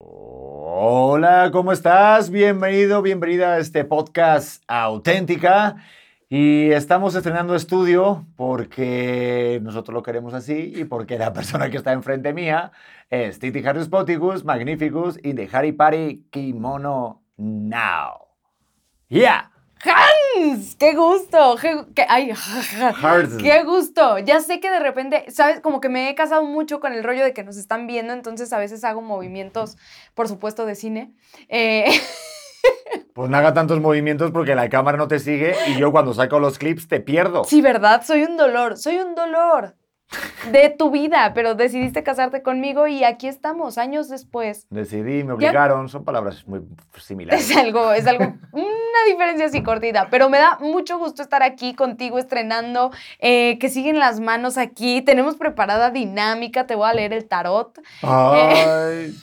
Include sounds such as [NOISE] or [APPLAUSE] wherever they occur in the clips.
Hola, ¿cómo estás? Bienvenido, bienvenida a este podcast auténtica. Y estamos estrenando estudio porque nosotros lo queremos así y porque la persona que está enfrente mía es Titi Harris Poticus, Magnificus in the Harry Party Kimono Now. Yeah. ¡Hans! ¡Qué gusto! ¡Qué, ay. [LAUGHS] ¡Qué gusto! Ya sé que de repente, ¿sabes? Como que me he casado mucho con el rollo de que nos están viendo, entonces a veces hago movimientos, por supuesto, de cine. Eh, [LAUGHS] Pues no haga tantos movimientos porque la cámara no te sigue y yo cuando saco los clips te pierdo. sí, ¿verdad? Soy un dolor, soy un dolor de tu vida, pero decidiste casarte conmigo y aquí estamos, años después. Decidí, me obligaron, son palabras muy similares. Es algo, es algo, una diferencia así cortita, pero me da mucho gusto estar aquí contigo estrenando, eh, que siguen las manos aquí, tenemos preparada dinámica, te voy a leer el tarot. Ay,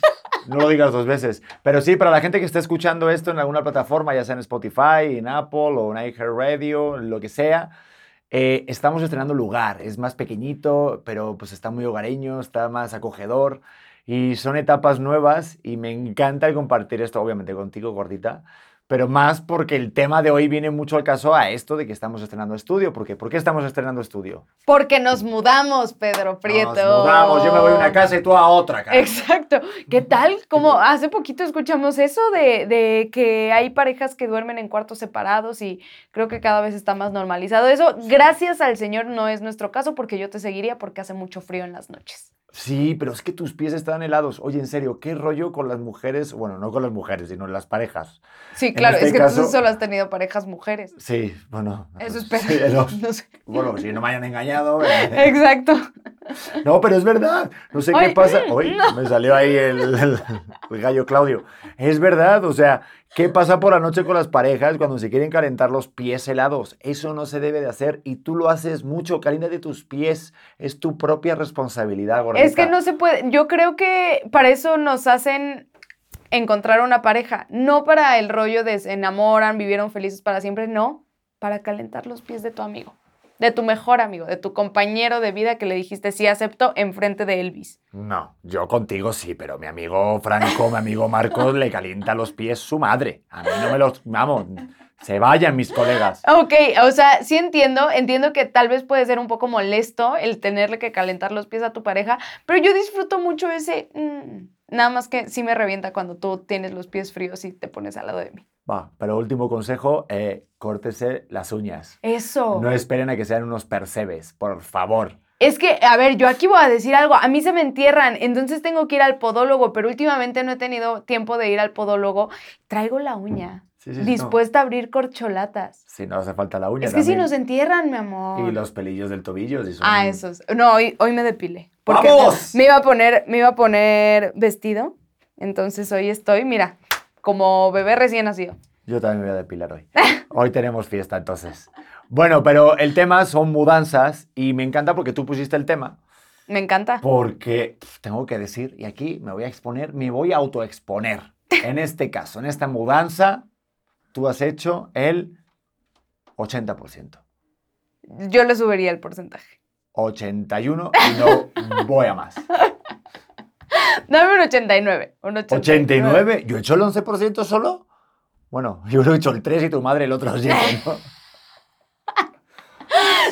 no lo digas dos veces. Pero sí, para la gente que está escuchando esto en alguna plataforma, ya sea en Spotify, en Apple o en iHeartRadio, lo que sea, eh, estamos estrenando lugar. Es más pequeñito, pero pues está muy hogareño, está más acogedor. Y son etapas nuevas y me encanta compartir esto, obviamente contigo, gordita. Pero más porque el tema de hoy viene mucho al caso a esto de que estamos estrenando estudio. ¿Por qué? ¿Por qué estamos estrenando estudio? Porque nos mudamos, Pedro Prieto. Nos mudamos, yo me voy a una casa y tú a otra casa. Exacto. ¿Qué tal? Como hace poquito escuchamos eso de, de que hay parejas que duermen en cuartos separados y creo que cada vez está más normalizado. Eso, gracias al Señor, no es nuestro caso porque yo te seguiría porque hace mucho frío en las noches. Sí, pero es que tus pies están helados. Oye, en serio, ¿qué rollo con las mujeres? Bueno, no con las mujeres, sino las parejas. Sí, claro, este es que caso- tú solo has tenido parejas mujeres. Sí, bueno. Eso sí, espero. los- No sé. bueno, si no me hayan engañado. eh. Exacto. No, pero es verdad. No sé qué pasa. [LAUGHS] Uy, me salió ahí el, el- el gallo Claudio. Es verdad, o sea, ¿qué pasa por la noche con las parejas cuando se quieren calentar los pies helados? Eso no se debe de hacer y tú lo haces mucho. Caliéntate tus pies. Es tu propia responsabilidad, gordita. Es que no se puede. Yo creo que para eso nos hacen encontrar una pareja. No para el rollo de se enamoran, vivieron felices para siempre. No, para calentar los pies de tu amigo. De tu mejor amigo, de tu compañero de vida que le dijiste sí acepto enfrente de Elvis. No, yo contigo sí, pero mi amigo Franco, mi amigo Marcos, le calienta los pies su madre. A mí no me los... Vamos, se vayan mis colegas. Ok, o sea, sí entiendo, entiendo que tal vez puede ser un poco molesto el tenerle que calentar los pies a tu pareja, pero yo disfruto mucho ese... mm, nada más que sí me revienta cuando tú tienes los pies fríos y te pones al lado de mí. Va, pero último consejo, eh, córtese las uñas. Eso. No esperen a que sean unos percebes, por favor. Es que, a ver, yo aquí voy a decir algo. A mí se me entierran, entonces tengo que ir al podólogo, pero últimamente no he tenido tiempo de ir al podólogo. Traigo la uña, Sí, sí, dispuesta a abrir corcholatas. No, si no hace falta la uña Es que si nos entierran, mi amor. Y los pelillos del tobillo. si son- Ah, esos. No, hoy, hoy me depilé. Porque ¡Vamos! me iba a poner, me iba a poner vestido. Entonces hoy estoy, mira, como bebé recién nacido. Yo también me voy a depilar hoy. [LAUGHS] Hoy tenemos fiesta, entonces. Bueno, pero el tema son mudanzas y me encanta porque tú pusiste el tema. Me encanta. Porque tengo que decir, y aquí me voy a exponer, me voy a autoexponer. En este caso, en esta mudanza, tú has hecho el 80%. Yo le subiría el porcentaje. 81 y no [LAUGHS] voy a más. Dame un 89. Un 89. 89, yo he hecho el 11% solo. Bueno, [LAUGHS] yo lo he hecho el 3 y tu madre el otro 7, ¿no? [LAUGHS]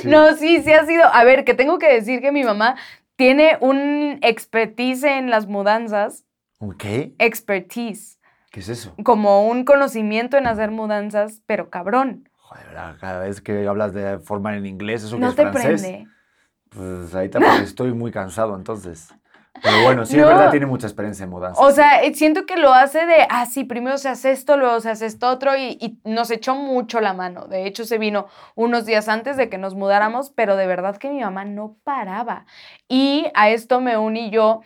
Sí. No, sí, sí ha sido. A ver, que tengo que decir que mi mamá tiene un expertise en las mudanzas. ¿Un qué? Expertise. ¿Qué es eso? Como un conocimiento en hacer mudanzas, pero cabrón. Joder, ¿verdad? cada vez que hablas de forma en inglés, eso que No es te francés. prende. Pues ahí también estoy muy cansado, entonces. Pero bueno, sí, No. es verdad, tiene mucha experiencia en mudanza. O sea, eh, siento que lo hace de, ah, sí, primero se hace esto, luego se hace esto otro, y, y nos echó mucho la mano. De hecho, se vino unos días antes de que nos mudáramos, pero de verdad que mi mamá no paraba. Y a esto me uní yo.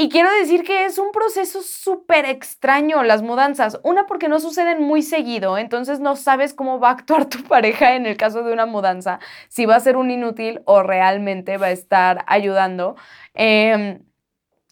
Y quiero decir que es un proceso súper extraño las mudanzas. Una porque no suceden muy seguido, entonces no sabes cómo va a actuar tu pareja en el caso de una mudanza, si va a ser un inútil o realmente va a estar ayudando. Em,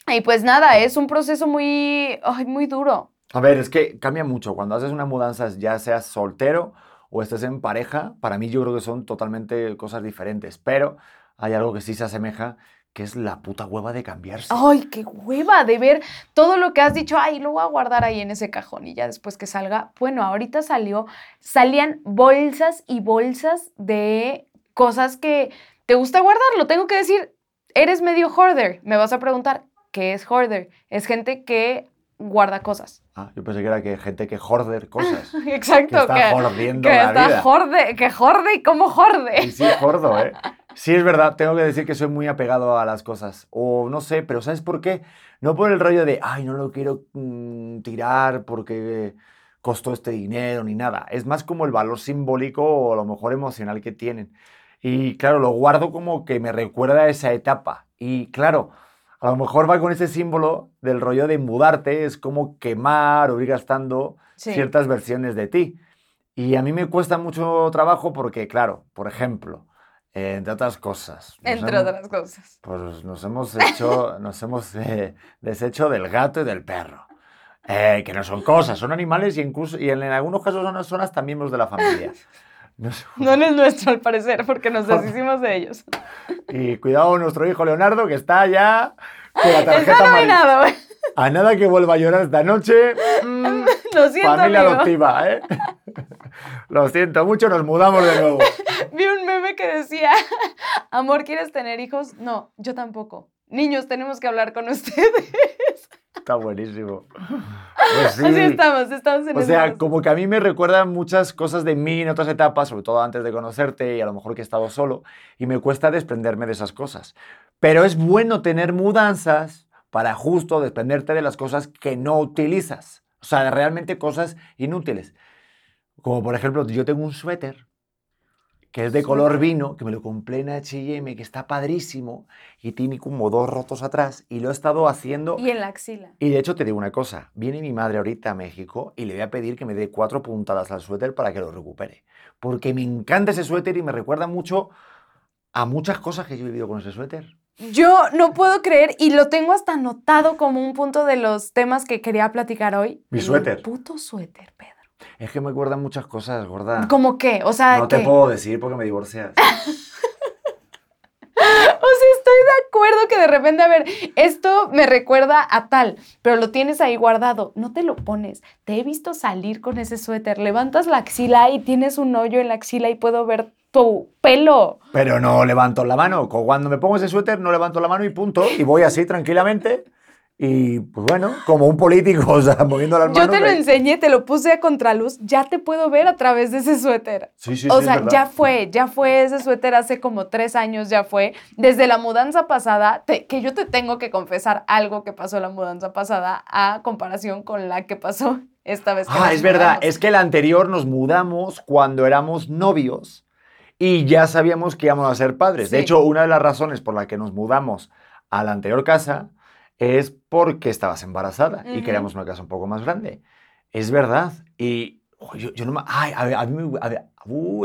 y pues nada, es un proceso muy, muy duro. A ver, es que cambia mucho. Cuando haces una mudanza, ya seas soltero o estés en pareja, para mí yo creo que son totalmente cosas diferentes. Pero hay algo que sí se asemeja, que es la puta hueva de cambiarse. Ay, qué hueva de ver todo lo que has dicho. Ay, lo voy a guardar ahí en ese cajón y ya después que salga. Bueno, ahorita salió, salían bolsas y bolsas de cosas que te gusta guardar. Lo tengo que decir, eres medio hoarder. Me vas a preguntar, ¿qué es hoarder? Es gente que guarda cosas. Ah, yo pensé que era que gente que jorder cosas. [LAUGHS] Exacto. Que está jordiendo que la está vida. jorde, que jorde y cómo jorde. Y sí, gordo, ¿eh? [LAUGHS] Sí, es verdad, tengo que decir que soy muy apegado a las cosas. O no sé, pero ¿sabes por qué? No por el rollo de, ay, no lo quiero mm, tirar porque costó este dinero ni nada. Es más como el valor simbólico o a lo mejor emocional que tienen. Y claro, lo guardo como que me recuerda a esa etapa. Y claro, a lo mejor va con ese símbolo del rollo de mudarte, es como quemar o ir gastando Sí. ciertas versiones de ti. Y a mí me cuesta mucho trabajo porque, claro, por ejemplo, eh, entre otras cosas. Entre hemos- otras cosas. Pues nos hemos hecho, [LAUGHS] nos hemos eh, deshecho del gato y del perro. Eh, que no son cosas, son animales y, incluso, y en, en algunos casos son, son hasta miembros de la familia. No [LAUGHS] sé. No en el nuestro, al parecer, porque nos deshicimos de ellos. [LAUGHS] Y cuidado con nuestro hijo Leonardo, que está ya con la tarjeta Está nominado. A nada que vuelva a llorar esta noche. [LAUGHS] Lo siento, familia amigo. adoptiva, ¿eh? [LAUGHS] Lo siento mucho, nos mudamos de nuevo. [LAUGHS] Vi un meme que decía, amor, ¿quieres tener hijos? No, yo tampoco. Niños, tenemos que hablar con ustedes. Está buenísimo. Pues sí. Así estamos, estamos en O sea, proceso. como que a mí me recuerdan muchas cosas de mí en otras etapas, sobre todo antes de conocerte y a lo mejor que he estado solo, y me cuesta desprenderme de esas cosas. Pero es bueno tener mudanzas para justo desprenderte de las cosas que no utilizas. O sea, realmente cosas inútiles. Como por ejemplo, yo tengo un suéter que es de color vino, que me lo compré en H&M, que está padrísimo, y tiene como dos rotos atrás, y lo he estado haciendo Y en la axila. y de hecho te digo una cosa, viene mi madre ahorita a México y le voy a pedir que me dé cuatro puntadas al suéter para que lo recupere. Porque me encanta ese suéter y me recuerda mucho a muchas cosas que yo he vivido con ese suéter. Yo no puedo creer, y lo tengo hasta anotado como un punto de los temas que quería platicar hoy. Mi el suéter. puto suéter, Pedro. Es que me recuerdan muchas cosas, gorda. ¿Cómo qué? O sea. No te puedo decir porque me divorcias. [LAUGHS] O sea, estoy de acuerdo que de repente, a ver, esto me recuerda a tal, pero lo tienes ahí guardado, no te lo pones. Te he visto salir con ese suéter, levantas la axila y tienes un hoyo en la axila y puedo ver tu pelo. Pero no levanto la mano. Cuando me pongo ese suéter no levanto la mano y punto. Y voy así tranquilamente. Y pues bueno, como un político, [LAUGHS] o sea, moviendo las manos. Yo te lo enseñé, te lo puse a contraluz, ya te puedo ver a través de ese suéter. Sí, sí, o sí, sea, verdad. ya fue, ya fue ese suéter hace como tres años, ya fue. Desde la mudanza pasada, te- que yo te tengo que confesar algo que pasó la mudanza pasada a comparación con la que pasó esta vez. que Ah, es verdad. Es que el anterior nos mudamos cuando éramos novios y ya sabíamos que íbamos a ser padres. De hecho, una de las razones por la que nos mudamos a la anterior casa es porque estabas embarazada y queríamos una casa un poco más grande. Es verdad. Y yo, yo no me... Ay, a, mí me,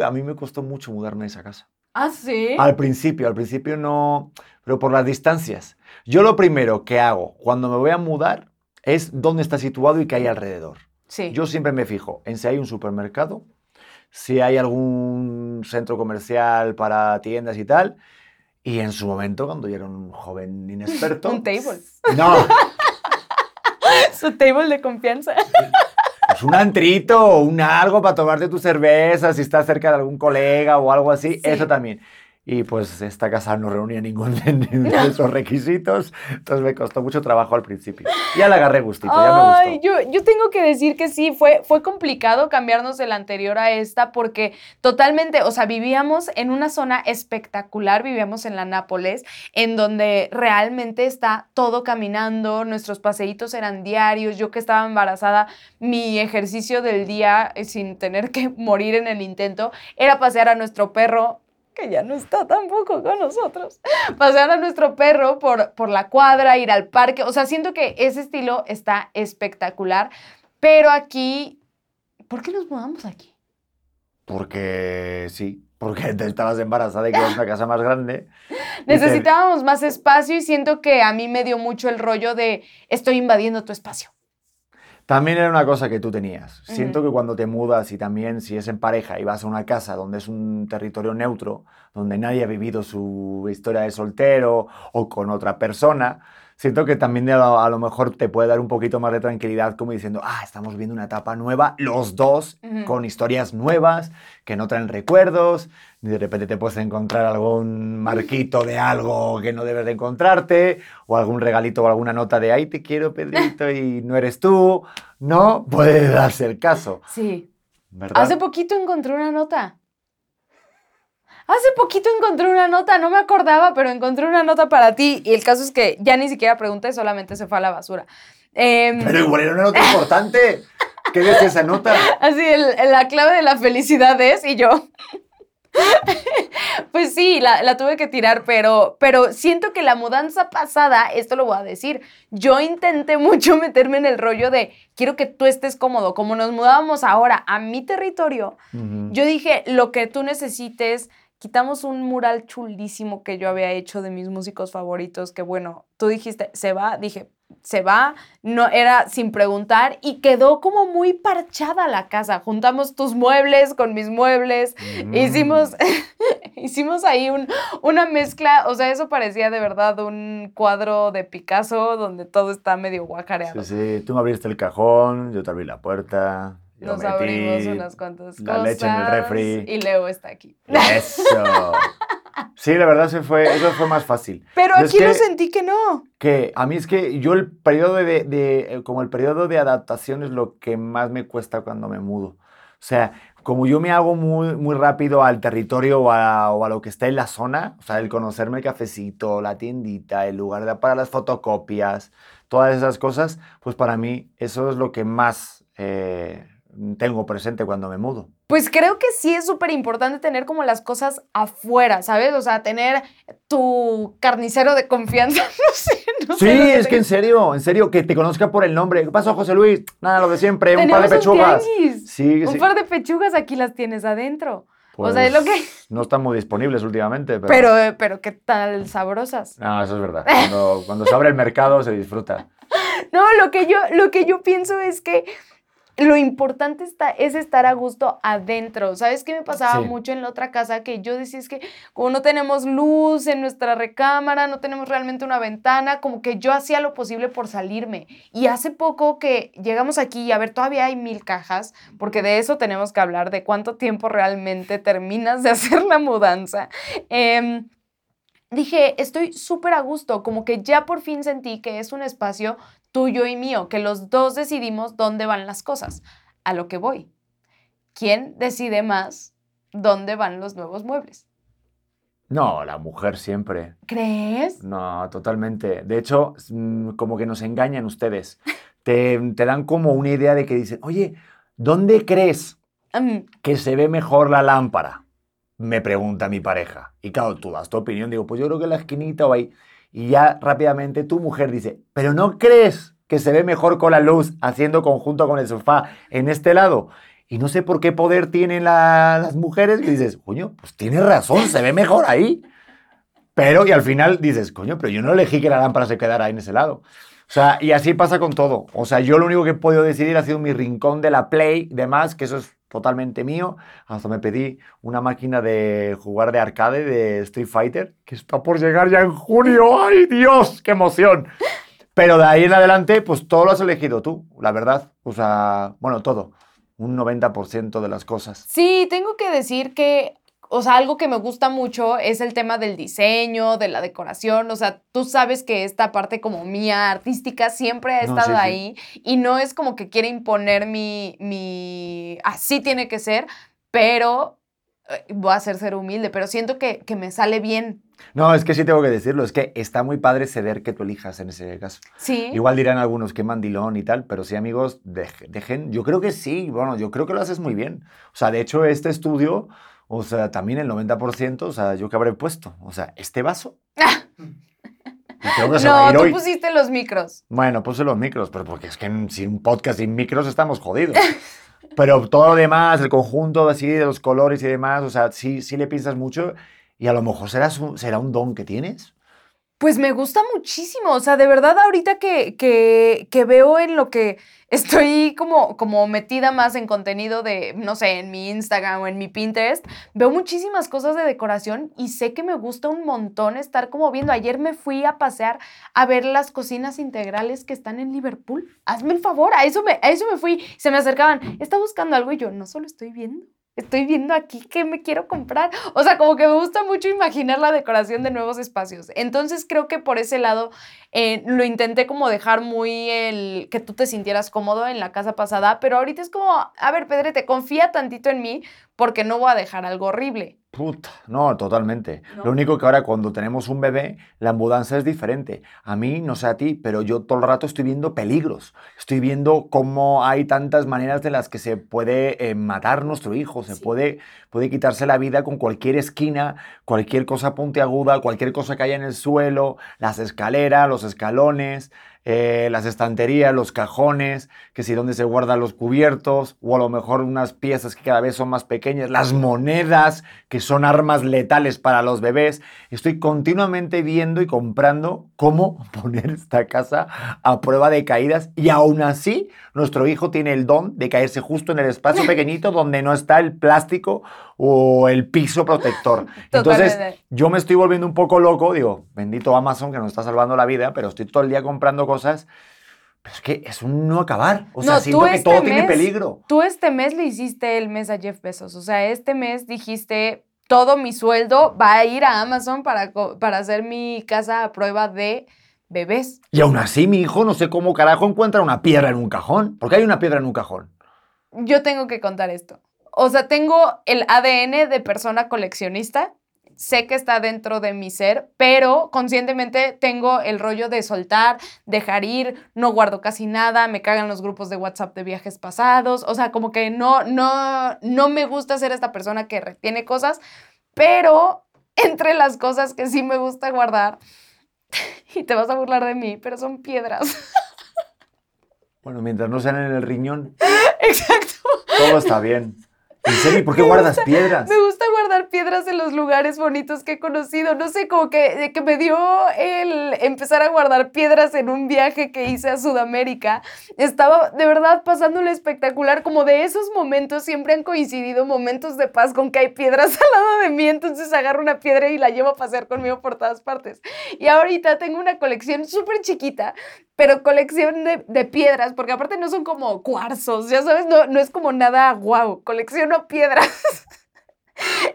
a, mí me costó mucho mudarme a esa casa. Ah, sí. Al principio, al principio no, pero por las distancias. Yo lo primero que hago cuando me voy a mudar es dónde está situado y qué hay alrededor. Sí. Yo siempre me fijo en si hay un supermercado, si hay algún centro comercial para tiendas y tal. Y en su momento, cuando yo era un joven inexperto. Un table. No, [LAUGHS] Su table de confianza. pues un antrito o un algo para tomarte tu cerveza, si estás cerca de algún colega o algo así, Sí. eso también. Y pues esta casa no reunía ningún [LAUGHS] de, ninguno de esos requisitos, entonces me costó mucho trabajo al principio. Ya le agarré gustito, ya me gustó. yo, yo tengo que decir que sí, fue, fue complicado cambiarnos de la anterior a esta porque totalmente, o sea, vivíamos en una zona espectacular, vivíamos en la Nápoles, en donde realmente está todo caminando, nuestros paseitos eran diarios, yo que estaba embarazada, mi ejercicio del día, eh, sin tener que [LAUGHS] morir en el intento, era pasear a nuestro perro que ya no está tampoco con nosotros, [LAUGHS] pasear a nuestro perro por, por la cuadra, ir al parque, o sea, siento que ese estilo está espectacular, pero aquí, ¿por qué nos mudamos aquí? Porque sí, porque te estabas embarazada y querías una casa más grande. [LAUGHS] te- Necesitábamos más espacio y siento que a mí me dio mucho el rollo de estoy invadiendo tu espacio. También era una cosa que tú tenías. Siento que cuando te mudas y también si es en pareja y vas a una casa donde es un territorio neutro, donde nadie ha vivido su historia de soltero o con otra persona, siento que también a lo, a lo mejor te puede dar un poquito más de tranquilidad como diciendo, ah, estamos viendo una etapa nueva, los dos, con historias nuevas, que no traen recuerdos, y de repente te puedes encontrar algún marquito de algo que no debes de encontrarte, o algún regalito o alguna nota de, ay, te quiero, Pedrito, y [LAUGHS] no eres tú. No puede darse el caso, Sí. ¿verdad? Hace poquito encontré una nota. Hace poquito encontré una nota, no me acordaba, pero encontré una nota para ti. Y el caso es que ya ni siquiera pregunté, solamente se fue a la basura. Em, Pero igual era una nota [LAUGHS] importante. ¿Qué decía esa nota? Así, el- la clave de la felicidad es, y yo. [LAUGHS] pues sí, la, la tuve que tirar, pero, pero siento que la mudanza pasada, esto lo voy a decir, yo intenté mucho [LAUGHS] meterme en el rollo de quiero que tú estés cómodo, como nos mudábamos ahora a mi territorio. Yo dije, lo que tú necesites, quitamos un mural chulísimo que yo había hecho de mis músicos favoritos, que bueno, tú dijiste, se va, dije, se va, no era sin preguntar y quedó como muy parchada la casa. Juntamos tus muebles con mis muebles, Mm. hicimos, [LAUGHS] hicimos ahí un- una mezcla, o sea, eso parecía de verdad un cuadro de Picasso donde todo está medio guacareado. Sí, sí, tú me abriste el cajón, yo te abrí la puerta. Yo Nos metí abrimos unas cuantas la cosas. leche en el refri. Y Leo está aquí. Eso. [LAUGHS] Sí, la verdad se fue, eso fue más fácil. Pero aquí lo sentí que no. Que a mí es que yo el periodo de, de- eh, como el periodo de adaptación es lo que más me cuesta cuando me mudo. O sea, como yo me hago muy, muy rápido al territorio o a, o a lo que está en la zona, o sea, el conocerme el cafecito, la tiendita, el lugar de- para las fotocopias, todas esas cosas, pues para mí eso es lo que más eh, tengo presente cuando me mudo. Pues creo que sí es súper importante tener como las cosas afuera, ¿sabes? O sea, tener tu carnicero de confianza. [LAUGHS] No sé, no Sí, sé es que en serio, en serio, que te conozca por el nombre. ¿Qué pasó, José Luis? Nada, lo de siempre, un par de un pechugas. Sí, Un sí. par de pechugas aquí las tienes adentro. o sea, es lo que... Pues, No están muy disponibles últimamente, pero... Pero, eh, pero qué tal sabrosas. No, eso es verdad. Cuando, cuando se abre el mercado se disfruta. [LAUGHS] No, lo que yo, lo que yo pienso es que lo importante está, es estar a gusto adentro. ¿Sabes qué me pasaba Sí. mucho en la otra casa? Que yo decía, es que como no tenemos luz en nuestra recámara, no tenemos realmente una ventana, como que yo hacía lo posible por salirme. Y hace poco que llegamos aquí y a ver, todavía hay mil cajas, porque de eso tenemos que hablar, de cuánto tiempo realmente terminas de [LAUGHS] hacer la mudanza. Em, dije, estoy súper a gusto, como que ya por fin sentí que es un espacio tuyo y mío, que los dos decidimos dónde van las cosas, a lo que voy. ¿Quién decide más dónde van los nuevos muebles? No, la mujer siempre. ¿Crees? No, totalmente. De hecho, mm, como que nos engañan ustedes. Te, te dan como una idea de que dicen, oye, ¿dónde crees Mm, que se ve mejor la lámpara? Me pregunta mi pareja. Y claro, tú das tu opinión. Digo, pues yo creo que en la esquinita o ahí. Y ya rápidamente tu mujer dice, ¿pero no crees que se ve mejor con la luz haciendo conjunto con el sofá en este lado? Y no sé por qué poder tienen la- las mujeres que dices, coño, pues tienes razón, se ve mejor ahí. Pero, y al final dices, coño, pero yo no elegí que la lámpara se quedara ahí en ese lado. O sea, y así pasa con todo. O sea, yo lo único que he podido decidir ha sido mi rincón de la Play, demás, que eso es totalmente mío. Hasta me pedí una máquina de jugar de arcade de Street Fighter, que está por llegar ya en junio. [LAUGHS] ¡Ay, Dios! ¡Qué emoción! Pero de ahí en adelante, pues todo lo has elegido tú, la verdad. O sea, bueno, todo. Un 90% de las cosas. Sí, tengo que decir que, o sea, algo que me gusta mucho es el tema del diseño, de la decoración. O sea, tú sabes que esta parte como mía, artística, siempre ha estado sí. ahí. Y no es como que quiera imponer mi, mi, así tiene que ser, pero eh, voy a ser ser humilde, pero siento que, que me sale bien. No, es que sí tengo que decirlo, es que está muy padre ceder que tú elijas en ese caso. Sí. Igual dirán algunos que mandilón y tal, pero sí, amigos, dej- dejen. Yo creo que sí, bueno, yo creo que lo haces muy bien. O sea, de hecho, este estudio, o sea, también el 90%, o sea, yo que habré puesto. O sea, este vaso. [LAUGHS] No, tú hoy. pusiste los micros. Bueno, puse los micros, pero porque es que en- sin un podcast sin micros estamos jodidos. [LAUGHS] Pero todo lo demás, el conjunto así de los colores y demás, o sea, sí, sí le piensas mucho y a lo mejor será, será un don que tienes. Pues me gusta muchísimo, o sea, de verdad ahorita que, que, que veo en lo que estoy como, como metida más en contenido de, no sé, en mi Instagram o en mi Pinterest, veo muchísimas cosas de decoración y sé que me gusta un montón estar como viendo. Ayer me fui a pasear a ver las cocinas integrales que están en Liverpool. Hazme el favor, a eso me, a eso me fui. Se me acercaban, está buscando algo y yo no solo estoy viendo estoy viendo aquí que me quiero comprar. O sea, como que me gusta mucho imaginar la decoración de nuevos espacios. Entonces creo que por ese lado eh, lo intenté como dejar muy el que tú te sintieras cómodo en la casa pasada, pero ahorita es como, a ver, Pedrete, confía tantito en mí porque no voy a dejar algo horrible. Puta, no, totalmente. Lo único que ahora cuando tenemos un bebé, la mudanza es diferente. A mí, no sé a ti, pero yo todo el rato estoy viendo peligros. Estoy viendo cómo hay tantas maneras de las que se puede eh, matar nuestro hijo, se puede, puede quitarse la vida con cualquier esquina, cualquier cosa puntiaguda, cualquier cosa que haya en el suelo, las escaleras, los escalones. Eh, las estanterías, los cajones, que si donde se guardan los cubiertos, o a lo mejor unas piezas que cada vez son más pequeñas, las monedas, que son armas letales para los bebés. Estoy continuamente viendo y comprando cómo [LAUGHS] poner esta casa a prueba de caídas y aún así nuestro hijo tiene el don de caerse justo en el espacio [LAUGHS] pequeñito donde no está el plástico o el piso protector. [LAUGHS] Entonces, yo me estoy volviendo un poco loco, digo, bendito Amazon que nos está salvando la vida, pero estoy todo el día comprando cosas. Pero es que es un no acabar. O sea, siento que este todo tiene peligro. Tú este mes le hiciste el mes a Jeff Bezos. O sea, este mes dijiste, todo mi sueldo va a ir a Amazon para, para hacer mi casa a prueba de bebés. Y aún así, mi hijo, no sé cómo carajo encuentra una piedra en un cajón. ¿Por qué hay una piedra en un cajón? Yo tengo que contar esto o sea, tengo el ADN de persona coleccionista. Sé que está dentro de mi ser, pero conscientemente tengo el rollo de soltar, dejar ir, no guardo casi nada, me cagan los grupos de WhatsApp de viajes pasados, o sea, como que no, no, no me gusta ser esta persona que retiene cosas, pero [LAUGHS] entre las cosas que sí me gusta guardar, [LAUGHS] y te vas a burlar de mí, pero son piedras. [LAUGHS] Bueno, mientras no sean en el riñón. Exacto. Todo está bien. ¿En serio? ¿Por qué guardas piedras? Me gusta guardar piedras en los lugares bonitos que he conocido. No sé, como que, que me dio el empezar a guardar piedras en un viaje que hice a Sudamérica. Estaba de verdad pasándolo espectacular. Como de esos momentos siempre han coincidido momentos de paz con que hay piedras [LAUGHS] al lado de mí. Entonces agarro una piedra y la llevo a pasear conmigo por todas partes. Y ahorita tengo una colección súper chiquita pero colección de, piedras, porque aparte no son como cuarzos, ya sabes, no, no es como nada guau, colecciono piedras. [LAUGHS]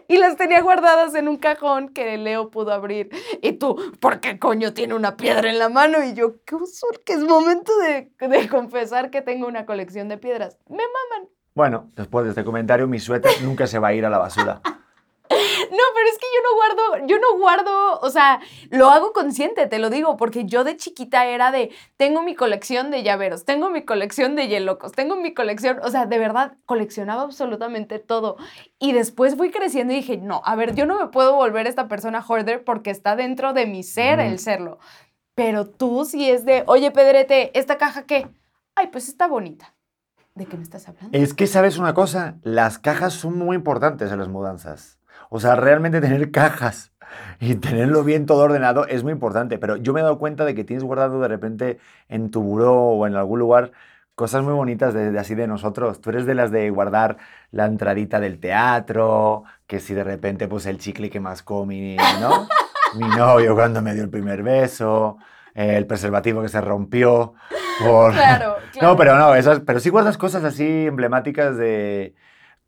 y las tenía guardadas en un cajón que Leo pudo abrir. Y tú, ¿por qué coño tiene una piedra en la mano? Y yo, qué uso, que es momento de, de confesar que tengo una colección de piedras. Me maman. Bueno, después de este comentario, mi suéter nunca se va a ir a la basura. No, pero es que yo no guardo, yo no guardo, o sea, lo hago consciente, te lo digo, porque yo de chiquita era de, tengo mi colección de llaveros, tengo mi colección de hielocos, tengo mi colección, o sea, de verdad, coleccionaba absolutamente todo. Y después fui creciendo y dije, no, a ver, yo no me puedo volver esta persona hoarder porque está dentro de mi ser el serlo. Pero tú si es de, oye, Pedrete, ¿esta caja qué? Ay, pues está bonita. ¿De qué me estás hablando? Es que sabes una cosa, las cajas son muy importantes en las mudanzas. O sea, realmente tener cajas y tenerlo bien todo ordenado es muy importante. Pero yo me he dado cuenta de que tienes guardado de repente en tu buró o en algún lugar cosas muy bonitas de, así de nosotros. Tú eres de las de guardar la entradita del teatro, que si de repente pues el chicle que más mi, ¿no? [LAUGHS] mi novio cuando me dio el primer beso, el preservativo que se rompió. Por... Claro, [LAUGHS] claro. No, pero no, esas, pero sí guardas cosas así emblemáticas de,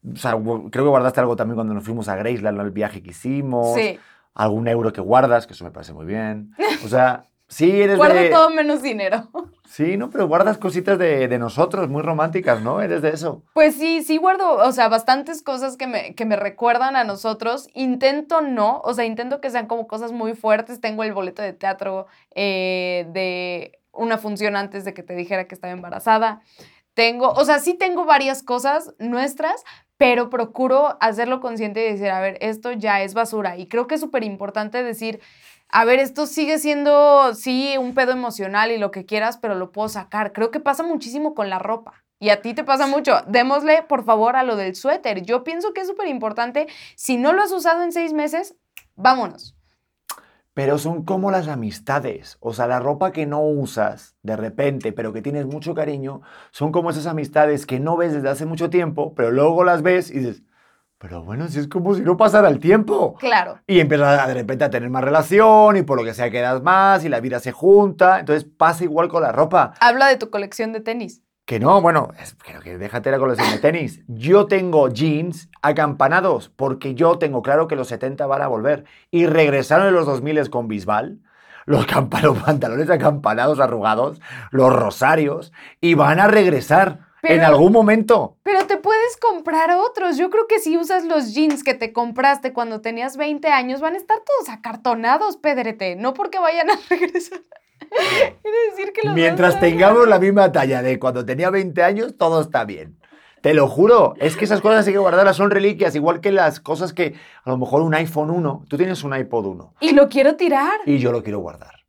o sea, creo que guardaste algo también cuando nos fuimos a Graceland, el viaje que hicimos. Sí. Algún euro que guardas, que eso me parece muy bien. O sea, [LAUGHS] sí eres Guardo todo menos dinero. Sí, no, pero guardas cositas de, de, nosotros, muy románticas, ¿no? Eres de eso. Pues sí, sí guardo, o sea, bastantes cosas que me, que me recuerdan a nosotros. Intento no, o sea, intento que sean como cosas muy fuertes. Tengo el boleto de teatro eh, de una función antes de que te dijera que estaba embarazada. Tengo, o sea, sí tengo varias cosas nuestras, pero procuro hacerlo consciente y decir, a ver, esto ya es basura. Y creo que es súper importante decir, a ver, esto sigue siendo, sí, un pedo emocional y lo que quieras, pero lo puedo sacar. Creo que pasa muchísimo con la ropa. Y a ti te pasa mucho. Démosle, por favor, a lo del suéter. Yo pienso que es súper importante. Si no lo has usado en seis meses, vámonos. Pero son como las amistades. O sea, la ropa que no usas de repente, pero que tienes mucho cariño, son como esas amistades que no ves desde hace mucho tiempo, pero luego las ves y dices, pero bueno, si es como si no pasara el tiempo. Claro. Y empiezas de repente a tener más relación y por lo que sea quedas más y la vida se junta. Entonces pasa igual con la ropa. Habla de tu colección de tenis. Que no, bueno, es, creo que déjate la colección de tenis. Yo tengo jeans acampanados porque yo tengo claro que los 70 van a volver. Y regresaron en los 2000 con Bisbal, los, los pantalones acampanados arrugados, los rosarios, y van a regresar en algún momento. Pero te puedes comprar otros. Yo creo que si usas los jeans que te compraste cuando tenías 20 años, van a estar todos acartonados, Pedrete. No porque vayan a [LAUGHS] regresar. [LAUGHS] Decir que los Mientras tengamos la misma talla de cuando tenía 20 años, todo está bien. Te lo juro, es que esas cosas hay que guardarlas, son reliquias, igual que las cosas que a lo mejor un iPhone 1, tú tienes un iPod 1 Y lo quiero tirar. y yo lo quiero guardar.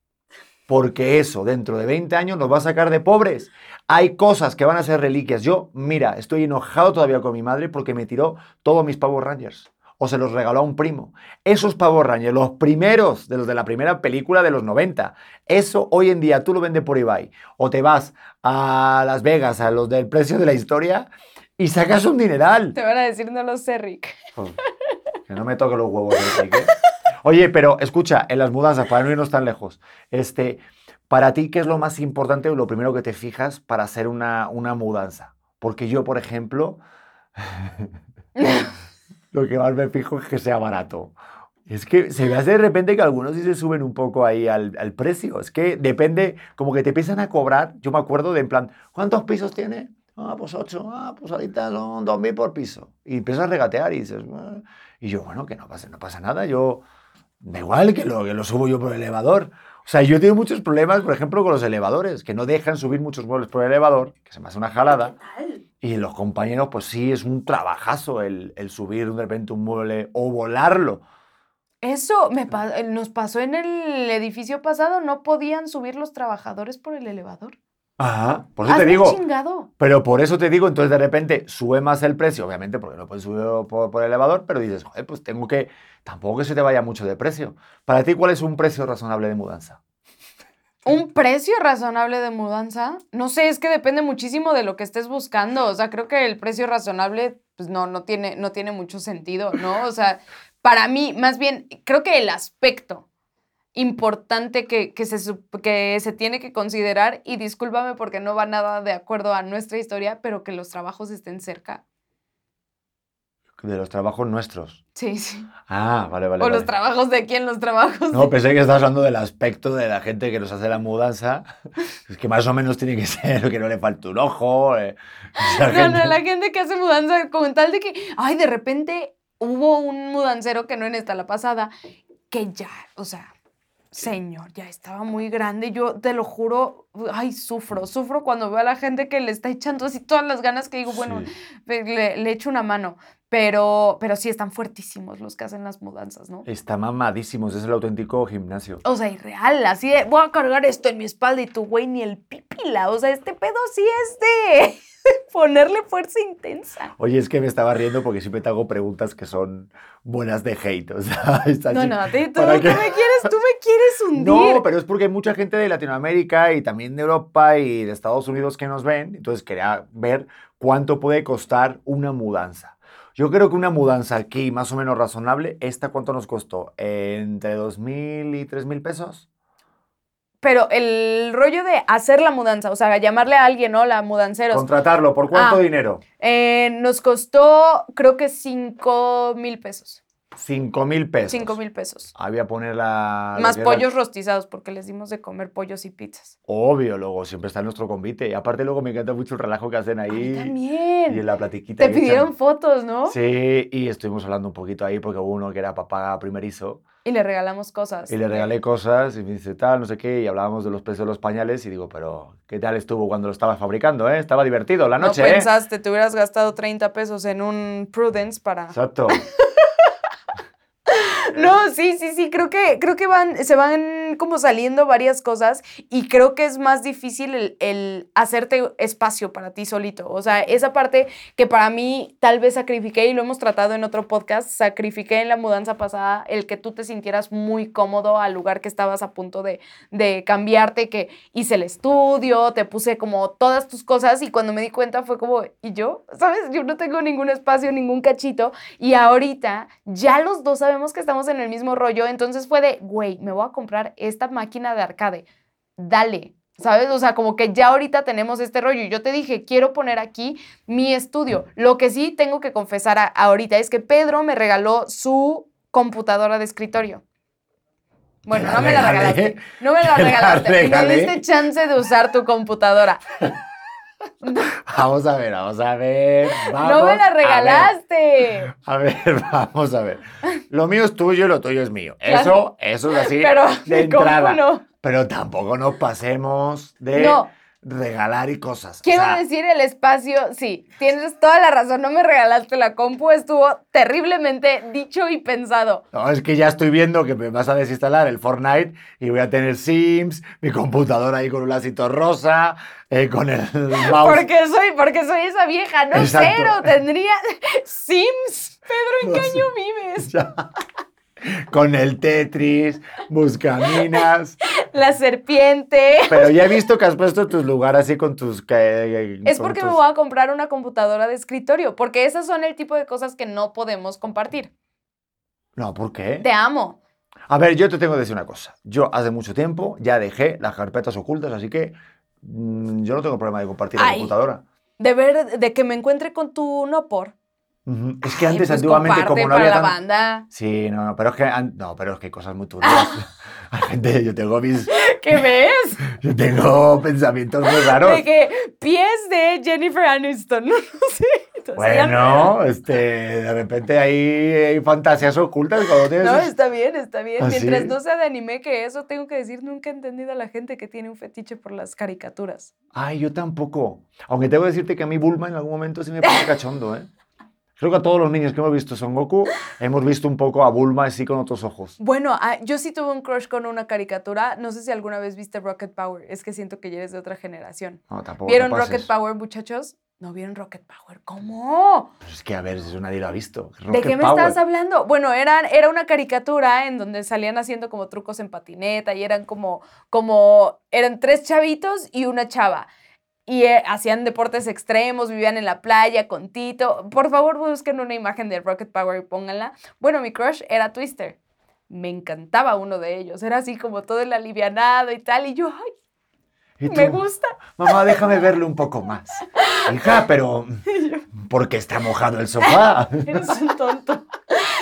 Porque eso, dentro de 20 años, nos va a sacar de pobres. Hay cosas que van a ser reliquias. Yo, mira, estoy enojado todavía con mi madre porque me tiró todos mis Power Rangers. O se los regaló a un primo. Esos Power Rangers, los primeros de los de la primera película de los 90. Eso hoy en día tú lo vendes por eBay. O te vas a Las Vegas, a los del precio de la historia, y sacas un dineral. Te van a decir, no lo sé, Rick. Pues, que no me toque los huevos, Enrique. Oye, pero escucha, en las mudanzas, para no irnos tan lejos, este, para ti, ¿qué es lo más importante o lo primero que te fijas para hacer una, una mudanza? Porque yo, por ejemplo, [LAUGHS] lo que más me fijo es que sea barato. Es que se me hace de repente que algunos sí se suben un poco ahí al, al precio. Es que depende, como que te empiezan a cobrar. Yo me acuerdo de en plan, ¿cuántos pisos tiene? Ah, pues ocho. Ah, pues ahorita son dos mil por piso. Y empiezas a regatear y dices, "Ah". y yo, bueno, que no pasa, no pasa nada. Yo, da igual que lo, que lo subo yo por el elevador. O sea, yo tengo muchos problemas, por ejemplo, con los elevadores, que no dejan subir muchos muebles por el elevador, que se me hace una jalada. Y los compañeros, pues sí, es un trabajazo el, el subir de repente un mueble o volarlo. Eso me pa- nos pasó en el edificio pasado. No podían subir los trabajadores por el elevador. Ajá, por eso te digo. chingado. Pero por eso te digo, entonces de repente sube más el precio, obviamente, porque no puedes subir por, por el elevador, pero dices, joder, pues tengo que. Tampoco que se te vaya mucho de precio. Para ti, ¿cuál es un precio razonable de mudanza? ¿Un precio razonable de mudanza? No sé, es que depende muchísimo de lo que estés buscando. O sea, creo que el precio razonable, pues no, no tiene, no tiene mucho sentido, ¿no? O sea, para mí, más bien, creo que el aspecto importante que, que se, que se tiene que considerar, y discúlpame porque no va nada de acuerdo a nuestra historia, pero que los trabajos estén cerca. De los trabajos nuestros. Sí, sí. Ah, vale, vale. o los vale. trabajos de quién, los trabajos. No, de- pensé que estabas hablando del aspecto de la gente que nos hace la mudanza. Es que más o menos tiene que [LAUGHS] ser que no le falte un ojo. eh, [LAUGHS] No, gente- no, la gente que hace mudanza con tal de que, ay, de repente hubo un mudancero que no en esta, la pasada, que ya, o sea, señor, ya estaba muy grande. Yo te lo juro, ay, sufro, sufro cuando veo a la gente que le está echando así todas las ganas que digo, bueno, Sí. le, le echo una mano. Pero, pero sí están fuertísimos los que hacen las mudanzas, ¿no? Está mamadísimos, es el auténtico gimnasio. O sea, irreal, así de, voy a cargar esto en mi espalda y tu güey ni el pipila. O sea, este pedo sí es de [LAUGHS] ponerle fuerza intensa. Oye, es que me estaba riendo porque siempre te hago preguntas que son buenas de hate. O sea, [LAUGHS] está No, no, tú, ¿para tú qué? me quieres, tú me quieres hundir. No, pero es porque hay mucha gente de Latinoamérica y también de Europa y de Estados Unidos que nos ven. Entonces quería ver cuánto puede costar una mudanza. Yo creo que una mudanza aquí más o menos razonable, ¿esta cuánto nos costó? ¿Entre 2.000 y 3.000 pesos? Pero el rollo de hacer la mudanza, o sea, llamarle a alguien, ¿no? La mudanceros, Contratarlo, ¿por cuánto Ah. dinero? eh, nos costó, creo que 5 mil pesos. 5.000 pesos. 5 mil pesos. Ah, voy a poner la... lo Más pollos rostizados, porque les dimos de comer pollos y pizzas. Obvio, luego siempre está nuestro convite. Y aparte luego me encanta mucho el relajo que hacen A mí ahí. también. Y en la platiquita. Te echan. pidieron fotos, ¿no? Sí, y estuvimos hablando un poquito ahí porque hubo uno que era papá primerizo Y le regalamos cosas. y le regalé cosas y me dice tal, no sé qué, y hablábamos de los precios de los pañales y digo, pero ¿qué tal estuvo cuando lo estabas fabricando, eh? Estaba divertido la noche, no ¿eh? pensaste, te hubieras gastado 30 pesos en un Prudence para... Exacto. [LAUGHS] Sí, sí, sí, creo que, creo que van, se van como saliendo varias cosas y creo que es más difícil el, el hacerte espacio para ti solito. O sea, esa parte que para mí tal vez sacrifiqué y lo hemos tratado en otro podcast, sacrifiqué en la mudanza pasada el que tú te sintieras muy cómodo al lugar que estabas a punto de, de cambiarte, que hice el estudio, te puse como todas tus cosas y cuando me di cuenta fue como, ¿y yo? ¿Sabes? Yo no tengo ningún espacio, ningún cachito y ahorita ya los dos sabemos que estamos en el mismo rollo, entonces fue de, güey, me voy a comprar esta máquina de arcade, dale. ¿Sabes? O sea, como que ya ahorita tenemos este rollo. Y yo te dije, quiero poner aquí mi estudio. Lo que sí tengo que confesar a- ahorita es que Pedro me regaló su computadora de escritorio. Bueno, no me la regalaste. No me la Te la regalaste. Me diste chance de usar tu computadora. [LAUGHS] [LAUGHS] Vamos a ver, vamos a ver. no me la a ver. regalaste. A ver, [LAUGHS] vamos a ver. Lo mío es tuyo y lo tuyo es mío. Claro. Eso, eso es así Pero de entrada. no. Pero tampoco nos pasemos de No. Regalar y cosas. O Quiero sea, decir el espacio, sí, tienes toda la razón, no me regalaste la compu, estuvo terriblemente dicho y pensado. No, es que ya estoy viendo que me vas a desinstalar el Fortnite y voy a tener Sims, mi computadora ahí con un lacito rosa, eh, con el [LAUGHS] mouse. Porque soy, porque soy esa vieja, no Exacto. cero, tendría [LAUGHS] Sims. Pedro, ¿en qué No sé. año vives? [LAUGHS] Ya. Con el Tetris, Buscaminas. La serpiente. Pero ya he visto que has puesto tus lugares así con tus... que- Es con porque me voy a comprar una computadora de escritorio, porque esas son el tipo de cosas que no podemos compartir. No, ¿por qué? Te amo. A ver, yo te tengo que decir una cosa. Yo hace mucho tiempo ya dejé las carpetas ocultas, así que mm, yo no tengo problema de compartir la computadora. De ver, de que me encuentre con tu no por. Ujú. Es que Ay, antes, pues antiguamente, como no para había la tan- banda. Sí, no, no, pero es que, an- no, pero es que hay cosas muy turbias. [LAUGHS] Gente, yo tengo mis, ¿Qué ves? [LAUGHS] yo tengo pensamientos muy raros. De que pies de Jennifer Aniston. [LAUGHS] No, sé. Entonces, ya- Bueno, este, de repente hay, hay fantasías ocultas cuando tienes... No, está bien, está bien. ¿Ah, Mientras sí? no sea de anime, que eso tengo que decir, nunca he entendido a la gente que tiene un fetiche por las caricaturas. Ay, yo tampoco. Aunque tengo que decirte que a mí Bulma en algún momento sí me pone cachondo, ¿eh? Creo que a todos los niños que hemos visto Son Goku hemos visto un poco a Bulma así con otros ojos. Bueno, ah, yo sí tuve un crush con una caricatura. No sé si alguna vez viste Rocket Power. Es que siento que ya eres de otra generación. No, tampoco te ¿Vieron pases. Rocket Power, muchachos? ¿No vieron Rocket Power? ¿Cómo? Pues es que, a ver, eso nadie lo ha visto. ¿De Rocket qué me Power. estás hablando? Bueno, eran, era una caricatura en donde salían haciendo como trucos en patineta y eran como, como, eran tres chavitos y una chava. Y eh, hacían deportes extremos, vivían en la playa con Tito. Por favor, busquen una imagen de Rocket Power y pónganla. Bueno, mi crush era Twister. Me encantaba uno de ellos. Era así como todo el alivianado y tal. Y yo, ay, ¿Y me gusta. Mamá, déjame verlo un poco más. [LAUGHS] Hija, pero... Porque está mojado el sofá. [LAUGHS] Eres un tonto.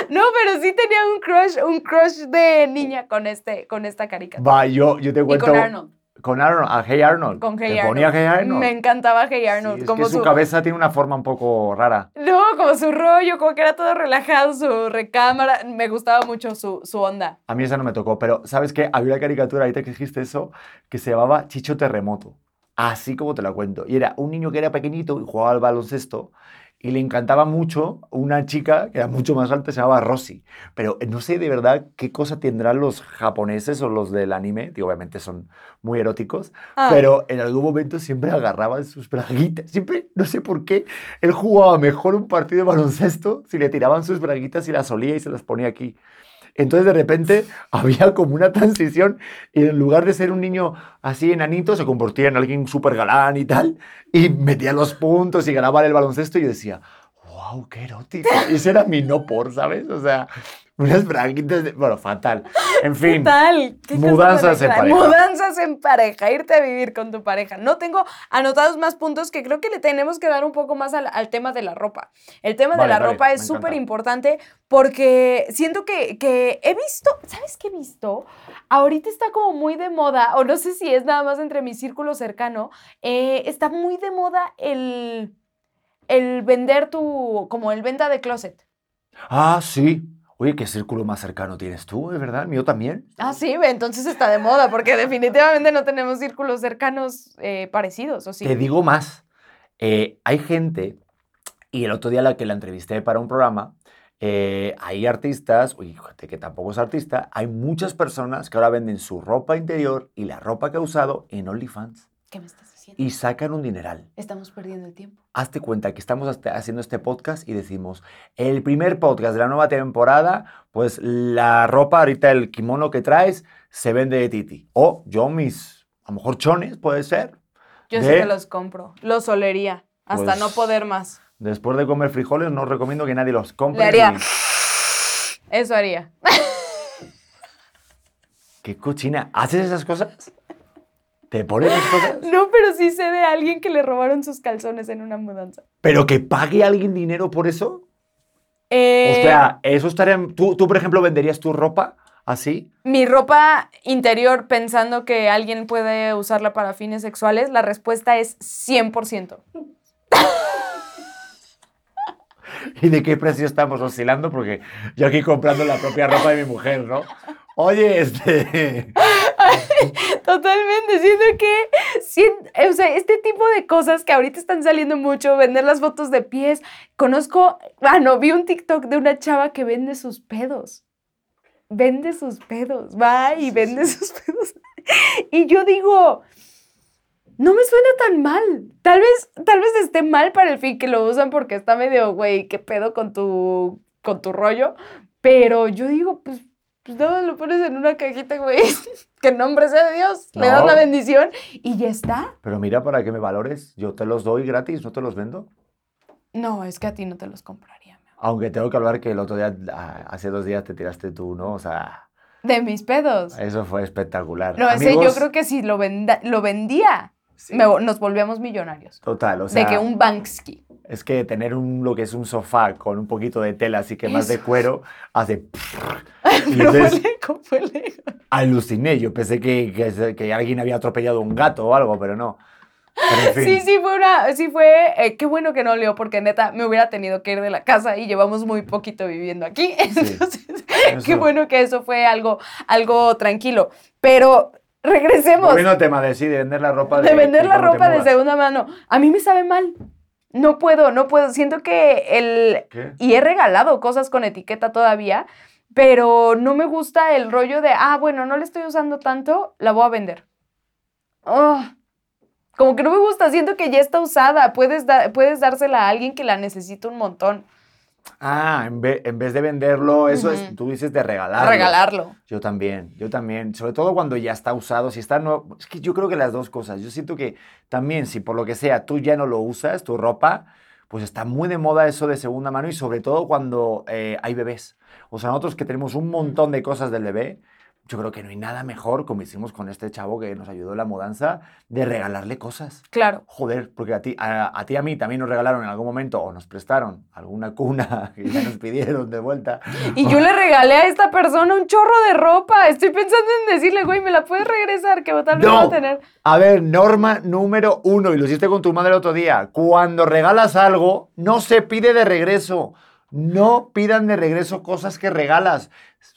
No, pero sí tenía un crush, un crush de niña con, este, con esta caricatura. Va, yo, yo te Y cuento... con Arnold. Con Arnold, a Hey Arnold. Con Hey ¿Te Arnold. ponía Hey Arnold? Me encantaba Hey Sí, Arnold. es como que su, su, cabeza tiene una forma un poco rara. No, como su rollo, como que era todo relajado, su recámara. Me gustaba mucho su, su onda. A mí esa no me tocó, pero ¿sabes qué? Había una caricatura, ahorita que dijiste eso, que se llamaba Chicho Terremoto. Así como te la cuento. Y era un niño que era pequeñito y jugaba al baloncesto y le encantaba mucho una chica que era mucho más alta, se llamaba Rosy. Pero no sé de verdad qué cosa tendrán los japoneses o los del anime, que obviamente son muy eróticos, Ah. pero en algún momento siempre agarraban sus braguitas. Siempre, no sé por qué, él jugaba mejor un partido de baloncesto si le tiraban sus braguitas y las olía y se las ponía aquí. Entonces de repente [LAUGHS] había como una transición y en lugar de ser un niño así enanito se convertía en alguien súper galán y tal y metía los puntos y ganaba el baloncesto y decía, wow, qué erótico. Y ese era mi no por, ¿sabes? O sea, unas braguitas, de... bueno, fatal. En fin, Tal. ¿Qué cosa mudanzas en pareja. Mudanzas en pareja, irte a vivir con tu pareja. No tengo anotados más puntos que creo que le tenemos que dar un poco más al, al tema de la ropa. El tema Vale, de la vale, ropa es súper importante porque siento que, que he visto, ¿sabes qué he visto? Ahorita está como muy de moda, o no sé si es nada más entre mi círculo cercano, eh, está muy de moda el, el vender tu, como el venta de closet. ah, sí. Oye, ¿qué círculo más cercano tienes tú, de verdad? ¿El mío también? Ah, sí, entonces está de moda, porque definitivamente no tenemos círculos cercanos eh, parecidos, ¿o sí? Te digo más. Eh, hay gente, y el otro día la que la entrevisté para un programa, eh, hay artistas, uy, fíjate que tampoco es artista, hay muchas personas que ahora venden su ropa interior y la ropa que ha usado en OnlyFans ¿Qué me estás haciendo? y sacan un dineral. Estamos perdiendo el tiempo. Hazte cuenta que estamos haciendo este podcast y decimos, el primer podcast de la nueva temporada, pues la ropa, ahorita el kimono que traes, se vende de Titi. O yo mis, a lo mejor chones, puede ser. Yo sí de- que los compro. Los olería. Hasta Pues, no poder más. Después de comer frijoles, no recomiendo que nadie los compre. Le haría- Eso haría. ¿Qué cochina? ¿Haces esas cosas? [LAUGHS] ¿Te pones esas cosas? [LAUGHS] No, pero sí sé de alguien que le robaron sus calzones en una mudanza. ¿Pero que pague alguien dinero por eso? Eh, O sea, eso estaría... ¿tú, tú, por ejemplo, venderías tu ropa así? mi ropa interior pensando que alguien puede usarla para fines sexuales, la respuesta es 100%. [LAUGHS] ¿Y de qué precio estamos oscilando? Porque yo aquí comprando la propia ropa de mi mujer, ¿no? Oye, este... [LAUGHS] Totalmente, siento que, o sea, este tipo de cosas que ahorita están saliendo mucho, vender las fotos de pies, conozco, ah, no, vi un TikTok de una chava que vende sus pedos. Vende sus pedos, va y vende sus [LAUGHS] pedos. Y yo digo, no me suena tan mal. Tal vez, tal vez esté mal para el fin que lo usan porque está medio, güey, qué pedo con tu, con tu rollo. Pero yo digo, pues, pues nada, más lo pones en una cajita, güey. [LAUGHS] que nombre sea de Dios. Le das No. la bendición y ya está. Pero mira, para que me valores, yo te los doy gratis, no te los vendo. No, es que a ti no te los compraría. mi amor. Aunque tengo que hablar que el otro día, ah, hace dos días te tiraste tú, ¿no? O sea, De mis pedos. eso fue espectacular. No, ese yo creo que si lo, venda- lo vendía, sí, me- nos volvíamos millonarios. Total, o sea, de que un Banksy. Es que tener un, lo que es un sofá con un poquito de tela, así que más de Eso. cuero, hace... [LAUGHS] y entonces fue lejos. aluciné, yo pensé que, que, que alguien había atropellado un gato o algo, pero no. Pero en fin. Sí, sí, fue una, sí fue, eh, qué bueno que no leo, porque neta, me hubiera tenido que ir de la casa y llevamos muy poquito viviendo aquí. [LAUGHS] Entonces, qué Eso. bueno que eso fue algo, algo tranquilo. Pero regresemos al tema de sí, de vender la ropa. de vender la ropa de segunda mano. A mí me sabe mal. No puedo, no puedo. Siento que el, ¿Qué? y he regalado cosas con etiqueta todavía, pero no me gusta el rollo de, ah, bueno, no le estoy usando tanto, la voy a vender. Oh, como que no me gusta, siento que ya está usada, puedes, da- puedes dársela a alguien que la necesita un montón. Ah, en, ve- en vez de venderlo, eso es, tú dices de regalarlo. Regalarlo. Yo también, yo también. Sobre todo cuando ya está usado, si está nuevo. Es que yo creo que las dos cosas. Yo siento que también, si por lo que sea tú ya no lo usas, tu ropa, pues está muy de moda eso de segunda mano y sobre todo cuando eh, hay bebés. O sea, nosotros que tenemos un montón de cosas del bebé, yo creo que no hay nada mejor, como hicimos con este chavo que nos ayudó en la mudanza, de regalarle cosas. Claro. Joder, porque a ti, a, a ti y a mí también nos regalaron en algún momento o nos prestaron alguna cuna [LAUGHS] que ya nos pidieron de vuelta. Y yo le regalé a esta persona un chorro de ropa. Estoy pensando en decirle, güey, ¿me la puedes regresar? Que tal vez No. va a tener. A ver, norma número uno, y lo hiciste con tu madre el otro día. Cuando regalas algo, no se pide de regreso. No pidan de regreso cosas que regalas.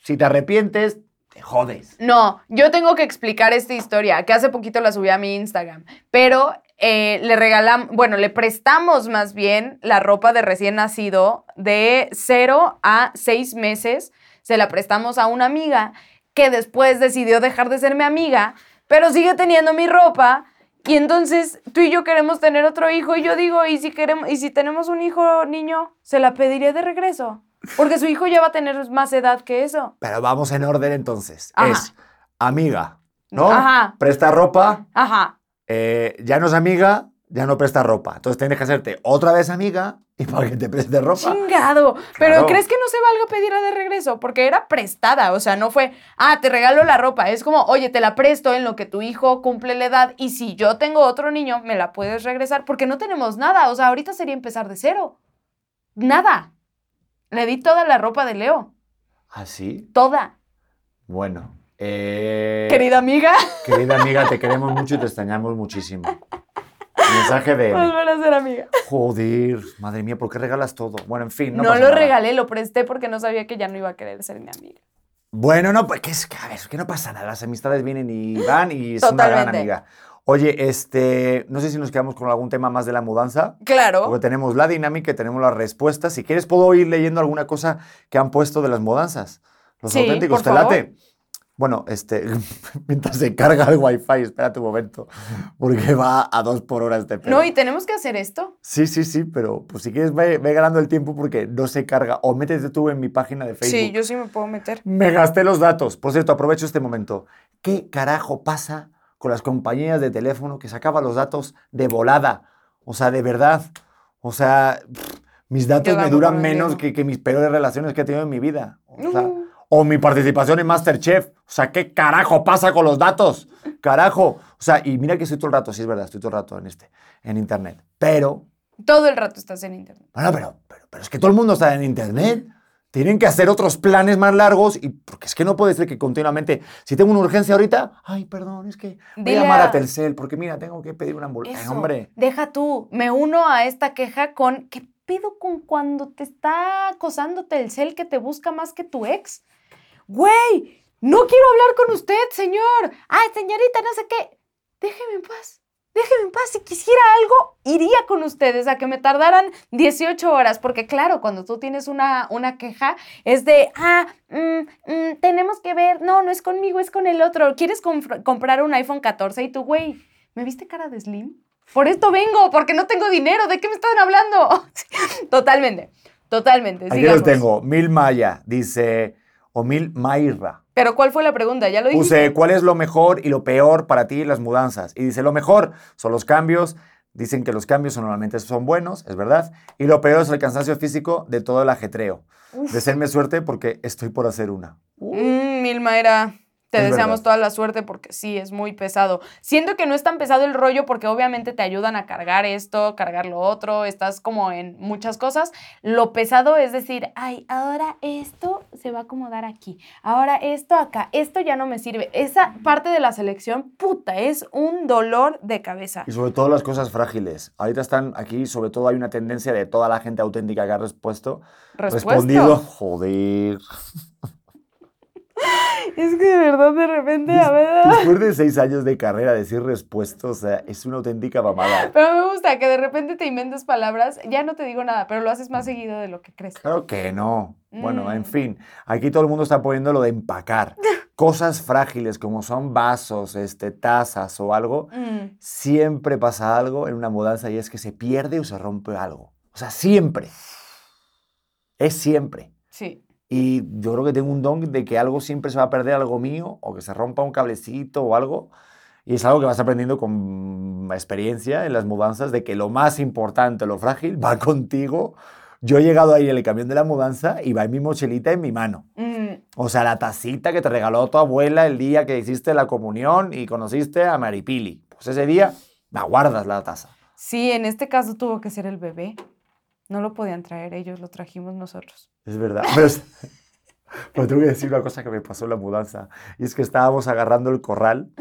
Si te arrepientes, jodes. No, yo tengo que explicar esta historia, que hace poquito la subí a mi Instagram, pero eh, le regalamos, bueno, le prestamos más bien la ropa de recién nacido de 0 a 6 meses, se la prestamos a una amiga que después decidió dejar de ser mi amiga, pero sigue teniendo mi ropa. Y entonces tú y yo queremos tener otro hijo y yo digo, ¿y si queremos y si tenemos un hijo niño, se la pediré de regreso? Porque su hijo ya va a tener más edad que eso. Pero vamos en orden entonces. Ajá. Es amiga, ¿no? Ajá. Presta ropa, Ajá. eh, ya no es amiga, ya no presta ropa. Entonces tienes que hacerte otra vez amiga y para que te preste ropa. Chingado. Pero. ¿crees que no se valga pedirla de regreso? Porque era prestada, o sea, no fue, ah, te regalo la ropa. Es como, oye, te la presto en lo que tu hijo cumple la edad y si yo tengo otro niño, me la puedes regresar porque no tenemos nada. O sea, ahorita sería empezar de cero. Nada. Le di toda la ropa de Leo. ¿Así? Toda. Bueno. eh, Querida amiga, Querida amiga, te queremos mucho y te extrañamos muchísimo. Mensaje de... volver a ser amiga. Joder, madre mía, ¿por qué regalas todo? Bueno, en fin, no, No, lo nada. regalé, lo presté porque no sabía que ya no iba a querer ser mi amiga. Bueno, no, pues que es que, a ver, que no pasa nada. Las amistades vienen y van y es una gran amiga. Oye, este, no sé si nos quedamos con algún tema más de la mudanza. Claro. Porque tenemos la dinámica tenemos las respuestas. Si quieres, puedo ir leyendo alguna cosa que han puesto de las mudanzas. Los Sí, auténticos, por ¿te favor. late? Bueno, este, [LAUGHS] mientras se carga el wifi, espérate un momento, porque va a dos por hora este pedo. No, y tenemos que hacer esto. Sí, sí, sí, pero pues si quieres ve, ve ganando el tiempo porque no se carga. O métete tú en mi página de Facebook. Sí, yo sí me puedo meter. Me gasté los datos. Por cierto, aprovecho este momento. ¿Qué carajo pasa con las compañías de teléfono que sacaban los datos de volada? O sea, de verdad. O sea, pff, mis datos me duran menos que, que mis peores relaciones que he tenido en mi vida. O, sea, Uh. o mi participación en Masterchef. O sea, ¿qué carajo pasa con los datos? Carajo. O sea, y mira que estoy todo el rato, sí es verdad, estoy todo el rato en, este, en Internet. Pero Todo el rato estás en internet. bueno, pero, pero, pero es que todo el mundo está en internet. Tienen que hacer otros planes más largos y porque es que no puede ser que continuamente, si tengo una urgencia ahorita, ay, perdón, es que voy Dile a llamar a Telcel porque mira, tengo que pedir una ambulancia. Hombre, Deja tú. Me uno a esta queja con ¿qué pedo con cuando te está acosándote el cel que te busca más que tu ex? Güey, no quiero hablar con usted, señor. Ay, señorita, no sé qué. Déjeme en paz. Déjeme en paz. Si quisiera algo, iría con ustedes a que me tardaran 18 horas. Porque claro, cuando tú tienes una, una queja, es de, ah, mm, mm, tenemos que ver. No, no es conmigo, es con el otro. ¿Quieres compr- comprar un iPhone 14? Y tú, güey, ¿me viste cara de Slim? Por esto vengo, porque no tengo dinero. ¿De qué me están hablando? [LAUGHS] totalmente, totalmente. aquí los tengo. Mil Maya dice, o Mil Mayra. Pero ¿cuál fue la pregunta? ¿Ya lo dijiste? Puse, ¿cuál es lo mejor y lo peor para ti las mudanzas? Y dice, lo mejor son los cambios. Dicen que los cambios normalmente son buenos, es verdad. Y lo peor es el cansancio físico de todo el ajetreo. Uf. Deseenme suerte porque estoy por hacer una. Mm, Milma era. Te Es deseamos verdad. toda la suerte porque sí, es muy pesado. Siento que no es tan pesado el rollo porque obviamente te ayudan a cargar esto, cargar lo otro, estás como en muchas cosas. Lo pesado es decir, ay, ahora esto se va a acomodar aquí, ahora esto acá, esto ya no me sirve. Esa parte de la selección, puta, es un dolor de cabeza. Y sobre todo las cosas frágiles. Ahorita están aquí, sobre todo hay una tendencia de toda la gente auténtica que ha respuesto, Respuesto. respondido. Joder. [LAUGHS] Es que de verdad de repente, a ver. Después de seis años de carrera, decir respuesto, o sea, es una auténtica mamada. Pero me gusta que de repente te inventes palabras, ya no te digo nada, pero lo haces más seguido de lo que crees. Claro que no. Bueno, en Mm. fin, aquí todo el mundo está poniendo lo de empacar. [LAUGHS] Cosas frágiles como son vasos, este, tazas o algo, Mm. siempre pasa algo en una mudanza y es que se pierde o se rompe algo. O sea, siempre. Es siempre. Sí. Y yo creo que tengo un don de que algo siempre se va a perder, algo mío, o que se rompa un cablecito o algo. Y es algo que vas aprendiendo con experiencia en las mudanzas, de que lo más importante, lo frágil, va [LAUGHS] contigo. Yo he llegado ahí en el camión de la mudanza y va en mi mochilita en mi mano. Mm, O sea, la tacita que te regaló tu abuela el día que hiciste la comunión y conociste a Maripili. Pues ese día la guardas la taza. Sí, en este caso tuvo que ser el bebé. No lo podían traer ellos, lo trajimos nosotros. Es verdad. [LAUGHS] Pero, es- pero tengo que decir una cosa que me pasó en la mudanza. Y es que estábamos agarrando el corral,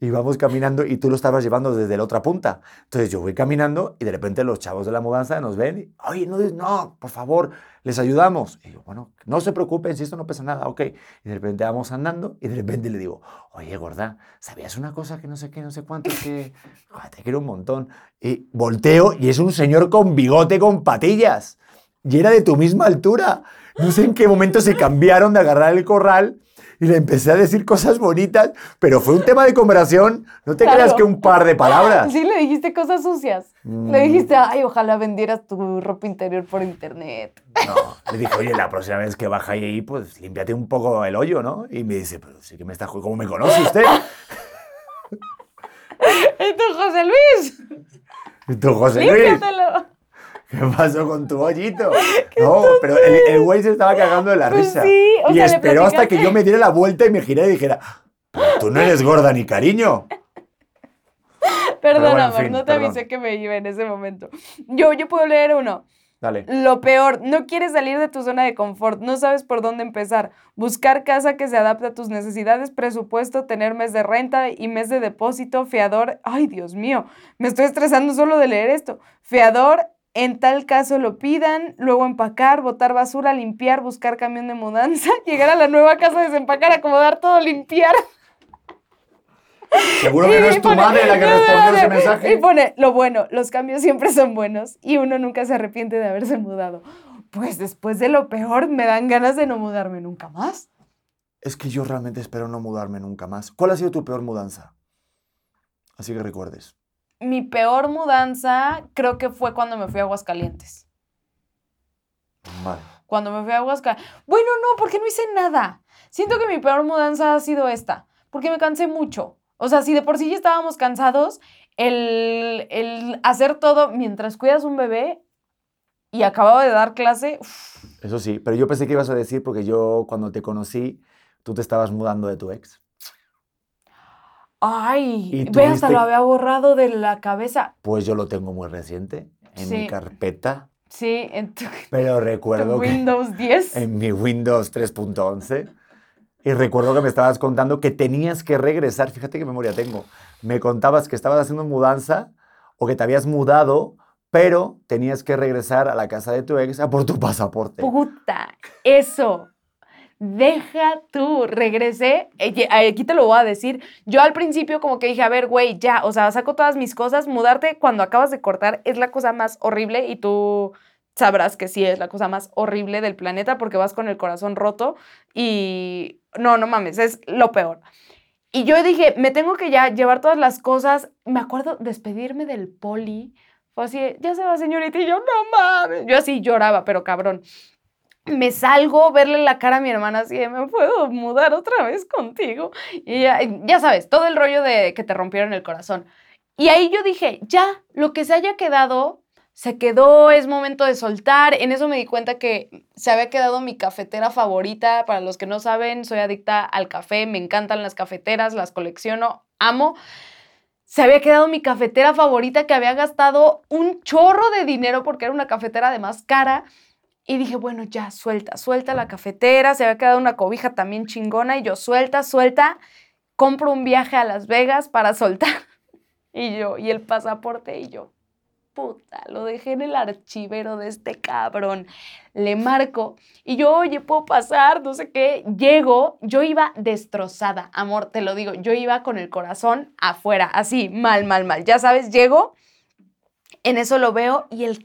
íbamos caminando y tú lo estabas llevando desde la otra punta. Entonces yo voy caminando y de repente los chavos de la mudanza nos ven y, oye, no, no, por favor, les ayudamos. Y yo, bueno, no se preocupen, si esto no pesa nada, ok. Y de repente vamos andando y de repente le digo, oye, gorda, ¿sabías una cosa que no sé qué, no sé cuánto, que joder, te quiero un montón? Y volteo y es un señor con bigote, con patillas. Y era de tu misma altura. No sé en qué momento se cambiaron de agarrar el corral y le empecé a decir cosas bonitas, pero fue un tema de conversación. No te Claro. creas que un par de palabras. Sí, le dijiste cosas sucias. Mm. Le dijiste, ay, ojalá vendieras tu ropa interior por internet. No, le dije, oye, la próxima vez que baja ahí, pues límpiate un poco el hoyo, ¿no? Y me dice, pero sí que me está. ¿Cómo me conoce usted? [LAUGHS] ¡Y tú, José Luis! Y tú, José Luis, ¡Límpiatelo! ¿Qué pasó con tu hoyito? [LAUGHS] No, pero el, el güey se estaba cagando de la Pues risa. sí, o y sea, esperó hasta que yo me diera la vuelta y me giré y dijera, tú no eres gorda ni cariño. Perdón, bueno, en amor, fin, no te perdón. avisé que me iba en ese momento. Yo, yo puedo leer uno. Dale. Lo peor, no quieres salir de tu zona de confort, no sabes por dónde empezar. Buscar casa que se adapte a tus necesidades, presupuesto, tener mes de renta y mes de depósito, fiador. Ay, Dios mío, me estoy estresando solo de leer esto. Fiador, en tal caso lo pidan, luego empacar, botar basura, limpiar, buscar camión de mudanza, [LAUGHS] llegar a la nueva casa, desempacar, acomodar todo, limpiar. Seguro que no es tu pone- madre la que [LAUGHS] no, respondió no, ese mensaje. Y pone, lo bueno, los cambios siempre son buenos y uno nunca se arrepiente de haberse mudado. Pues después de lo peor, me dan ganas de no mudarme nunca más. Es que yo realmente espero no mudarme nunca más. ¿Cuál ha sido tu peor mudanza? Así que recuerdes. Mi peor mudanza creo que fue cuando me fui a Aguascalientes. Vale. Cuando me fui a Aguascalientes. Bueno, no, porque no hice nada. Siento que mi peor mudanza ha sido esta, porque me cansé mucho. O sea, si de por sí ya estábamos cansados, el, el hacer todo mientras cuidas un bebé y acababa de dar clase, uf, Eso sí, pero yo pensé que ibas a decir porque yo cuando te conocí, tú te estabas mudando de tu ex. Ay, ¿Y ve, hasta lo había borrado de la cabeza. Pues yo lo tengo muy reciente en mi carpeta, Sí, en tu, pero tu recuerdo que Windows 10. [LAUGHS] en mi Windows 3.11 y recuerdo que me estabas contando que tenías que regresar, fíjate qué memoria tengo. Me contabas que estabas haciendo mudanza o que te habías mudado, pero tenías que regresar a la casa de tu ex a por tu [LAUGHS] pasaporte. Puta, eso. Deja tú, regresé. eh, ye- Aquí te lo voy a decir. Yo al principio como que dije, a ver, güey, ya, o sea, saco todas mis cosas. Mudarte cuando acabas de cortar es la cosa más horrible y tú sabrás que sí es la cosa más horrible del planeta porque vas con el corazón roto y no, no mames, es lo peor. Y yo dije, me tengo que ya llevar todas las cosas. Me acuerdo despedirme del poli. Fue así, ya se va señorita y yo, no mames. Yo así lloraba, pero cabrón me salgo, verle la cara a mi hermana así de, ¿me puedo mudar otra vez contigo? Y ya, ya sabes, todo el rollo de que te rompieron el corazón. Y ahí yo dije, ya, lo que se haya quedado, se quedó, es momento de soltar. En eso me di cuenta que se había quedado mi cafetera favorita. Para los que no saben, soy adicta al café, me encantan las cafeteras, las colecciono, amo. Se había quedado mi cafetera favorita que había gastado un chorro de dinero porque era una cafetera además cara. Y dije, bueno, ya, suelta, suelta la cafetera. Se había quedado una cobija también chingona. Y yo, suelta, suelta. Compro un viaje a Las Vegas para [LAUGHS] soltar. Y yo, y el pasaporte. Y yo, puta, lo dejé en el archivero de este cabrón. Le marco. Y yo, oye, puedo pasar, no sé qué. Llego, yo iba destrozada, amor, te lo digo. Yo iba con el corazón afuera, así, mal, mal, mal. Ya sabes, llego. En eso lo veo y el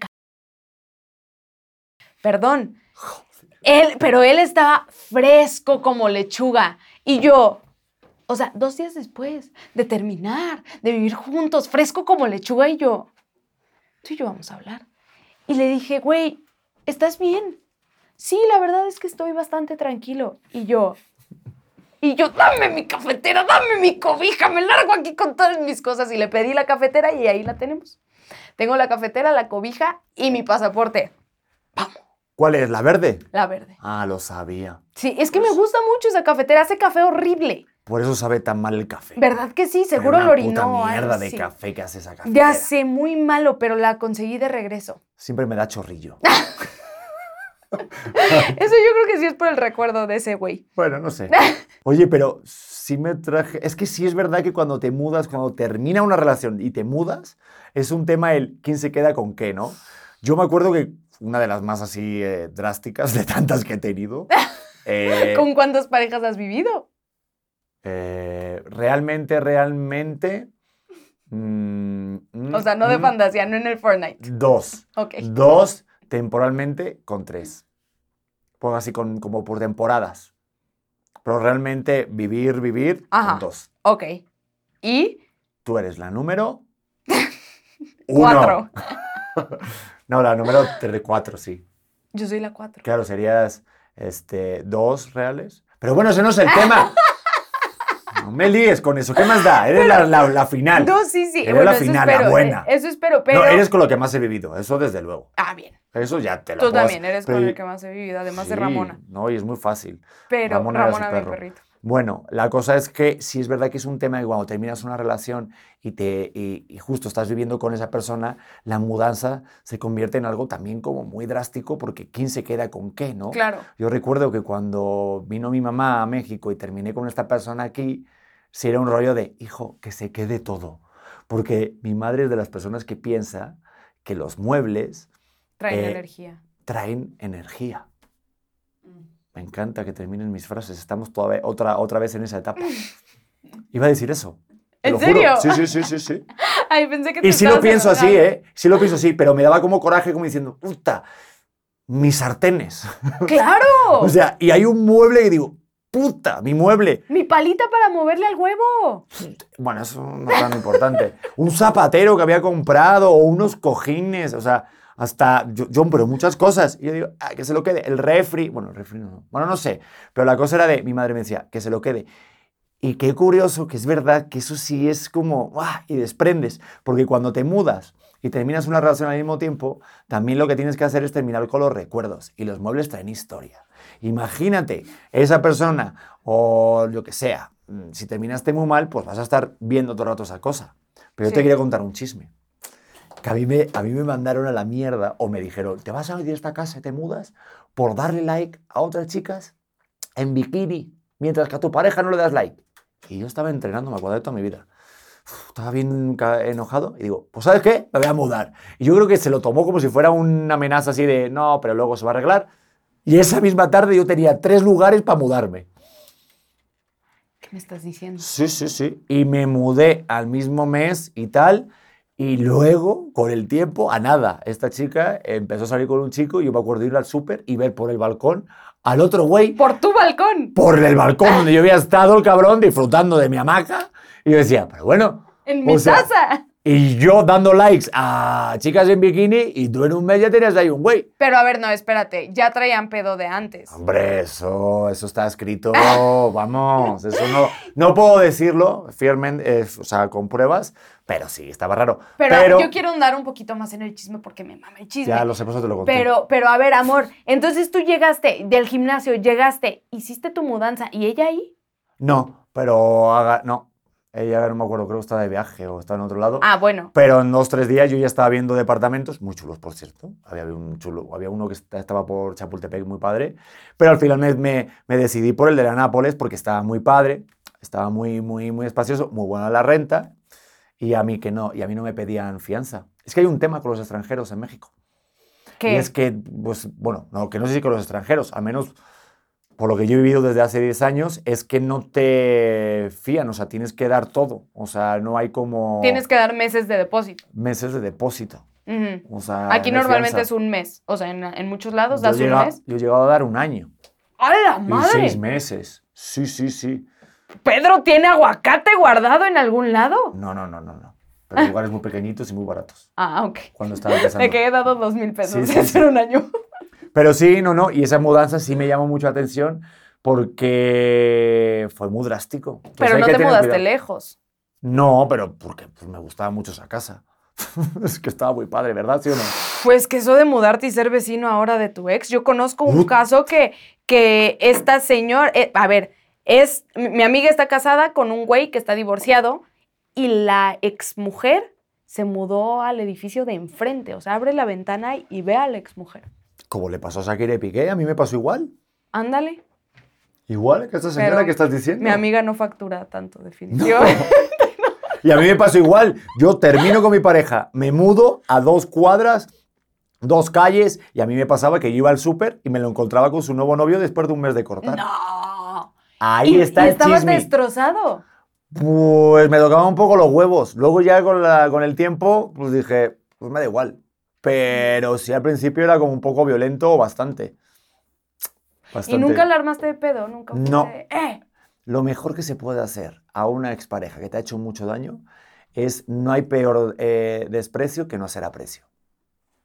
Perdón. [LAUGHS] Él, pero él estaba fresco como lechuga. Y yo, o sea, dos días después de terminar, de vivir juntos, fresco como lechuga, y yo, tú y yo vamos a hablar. Y le dije, güey, ¿estás bien? Sí, la verdad es que estoy bastante tranquilo. Y yo, y yo, dame mi cafetera, dame mi cobija, me largo aquí con todas mis cosas. Y le pedí la cafetera y ahí la tenemos. Tengo la cafetera, la cobija y mi pasaporte. Vamos. ¿Cuál es? ¿La verde? La verde. Ah, lo sabía. Sí, es que me gusta mucho esa cafetera. Hace café horrible. Por eso sabe tan mal el café. ¿Verdad que sí? Seguro lo orinó. puta mierda de café que hace esa café. Ya sé, muy malo, pero la conseguí de regreso. Siempre me da chorrillo. [LAUGHS] Eso yo creo que sí es por el recuerdo de ese güey. Bueno, no sé. [LAUGHS] Oye, pero sí me traje. Es que sí es verdad que cuando te mudas, cuando termina una relación y te mudas, es un tema el quién se queda con qué, ¿no? Yo me acuerdo que una de las más así eh, drásticas de tantas que he tenido. [LAUGHS] eh, ¿Con cuántas parejas has vivido? eh, realmente, realmente. mm, mm, O sea, no de mm, fantasía, no en el Fortnite. Dos. Ok. Dos temporalmente con tres. Pues así con, como por temporadas. Pero realmente vivir, vivir Ajá. con dos. Ok. Y Tú eres la número [LAUGHS] cuatro. [LAUGHS] No, la número tre- cuatro, sí. Yo soy la cuatro. Claro, serías este, dos reales. Pero bueno, ese no es el tema. [LAUGHS] No me líes con eso. ¿Qué más da? Eres la, la- la final. No, sí, sí. Eres Bueno, la final, la espero. buena. eh, Eso espero, pero. No, eres con lo que más he vivido. Eso desde luego. Ah, bien. Eso ya te lo Tú también eres con el que más he vivido, además de Ramona. No, y es muy fácil. Pero Ramona era su Ramona, mi perrito. Bueno, la cosa es que sí es verdad que es un tema que cuando terminas una relación y, te, y, y justo estás viviendo con esa persona, la mudanza se convierte en algo también como muy drástico porque quién se queda con qué, ¿no? Claro. Yo recuerdo que cuando vino mi mamá a México y terminé con esta persona aquí, sí era un rollo de, hijo, que se quede todo. Porque mi madre es de las personas que piensa que los muebles Traen Eh, energía. traen energía. Me encanta que terminen mis frases. Estamos todavía, otra, otra vez en esa etapa. [LAUGHS] Iba a decir eso. ¿En lo juro. serio? Sí, sí, sí, sí, sí. [LAUGHS] Ay, pensé que te Y sí lo pienso así. ¿eh? Sí lo pienso así, pero me daba como coraje, como diciendo, puta, mis sartenes. [LAUGHS] ¡Claro! O sea, y hay un mueble que digo, puta, mi mueble. Mi palita para moverle al huevo. Bueno, eso no es tan importante. Un zapatero que había comprado o unos cojines, o sea, hasta yo, yo, pero muchas cosas. Y yo digo, ah, que se lo quede. El refri, bueno, el refri no. Bueno, no sé. Pero la cosa era de, mi madre me decía, que se lo quede. Y qué curioso que es verdad que eso sí es como, ¡ah! y desprendes. Porque cuando te mudas y terminas una relación al mismo tiempo, también lo que tienes que hacer es terminar con los recuerdos. Y los muebles traen historia. Imagínate, esa persona o lo que sea, mm, si terminaste muy mal, pues vas a estar viendo todo el rato esa cosa. Pero yo te Sí. quería contar un chisme. Que a mí, me, a mí me mandaron a la mierda o me dijeron, ¿te vas a ir de esta casa y te mudas por darle like a otras chicas en bikini mientras que a tu pareja no le das like? Y yo estaba entrenando, me acuerdo de toda mi vida. Uf, Estaba bien enojado y digo, pues ¿sabes qué? Me voy a mudar. Y yo creo que se lo tomó como si fuera una amenaza así de, no, pero luego se va a arreglar. Y esa misma tarde yo tenía tres lugares para mudarme. ¿Qué me estás diciendo? Sí, sí, sí. Y me mudé al mismo mes y tal. Y luego, con el tiempo, a nada, esta chica empezó a salir con un chico y yo me acuerdo de ir al súper y ver por el balcón al otro güey ¡Por tu balcón! por el balcón donde yo había estado el cabrón disfrutando de mi hamaca. Y yo decía, pero bueno. ¡En mi sea, taza! Y yo dando likes a chicas en bikini y tú en un mes ya tenías ahí un güey. Pero a ver, no, espérate. Ya traían pedo de antes. Hombre, eso, eso está escrito, vamos, eso no, no puedo decirlo firmemente, o sea, con pruebas, pero sí, estaba raro. Pero, yo quiero andar un poquito más en el chisme porque me mama el chisme. Ya lo sé, por eso te lo conté. Pero, pero a ver, amor, entonces tú llegaste del gimnasio, llegaste, hiciste tu mudanza y ella ahí. No, pero haga, no, ella no me acuerdo, creo que está de viaje o está en otro lado. Ah, bueno. Pero en dos, tres días yo ya estaba viendo departamentos, muy chulos, por cierto. Había un chulo, había uno que estaba por Chapultepec, muy padre. Pero al final me, me, me decidí por el de la Nápoles porque estaba muy padre, estaba muy, muy, muy espacioso, muy buena la renta. Y a mí que no, y a mí no me pedían fianza. Es que hay un tema con los extranjeros en México. ¿Qué? Y es que, pues, bueno, no, que no sé si con los extranjeros, al menos por lo que yo he vivido desde hace 10 años, es que no te fían, o sea, tienes que dar todo. O sea, no hay como Tienes que dar meses de depósito. meses de depósito. Ujú. O sea, Aquí normalmente fianza. es un mes. O sea, en, en muchos lados Yo das he un mes. Yo he llegado a dar un año. ¡A la Y madre! seis meses. Sí, sí, sí. ¿Pedro tiene aguacate guardado en algún lado? No, no, no, no, no. Pero lugares muy pequeñitos y muy baratos. Ah, ok. Cuando estaba empezando. De que he dado dos mil pesos Sí, sí, [LAUGHS] hace sí. un año. Pero sí, no, no. Y esa mudanza sí me llamó mucho la atención porque fue muy drástico. Entonces Pero no te mudaste cuidado. lejos. No, pero porque pues, me gustaba mucho esa casa. [LAUGHS] es que estaba muy padre, ¿verdad? ¿Sí o no? Pues que eso de mudarte y ser vecino ahora de tu ex. Yo conozco un caso que, que esta señora, eh, a ver, es, mi mi amiga está casada con un güey que está divorciado y la exmujer se mudó al edificio de enfrente. O sea, abre la ventana y ve a la exmujer. Como le pasó a Shakira Piqué, a mí me pasó igual. Ándale. Igual que esta señora Pero que estás diciendo. Mi amiga no factura tanto, definitivamente. [LAUGHS] Y a mí me pasó igual. Yo termino con mi pareja, me mudo a dos cuadras, dos calles, y a mí me pasaba que yo iba al súper y me lo encontraba con su nuevo novio después de un mes de cortar. No. Ahí y, está y el estabas chisme. destrozado. Pues me tocaban un poco los huevos. Luego ya con, la- con el tiempo, pues dije, pues me da igual. Pero sí al principio era como un poco violento o bastante. Y Bastante. nunca la armaste de pedo, nunca fue No. de, ¡Eh! Lo mejor que se puede hacer a una expareja que te ha hecho mucho daño es no hay peor eh, desprecio que no hacer aprecio.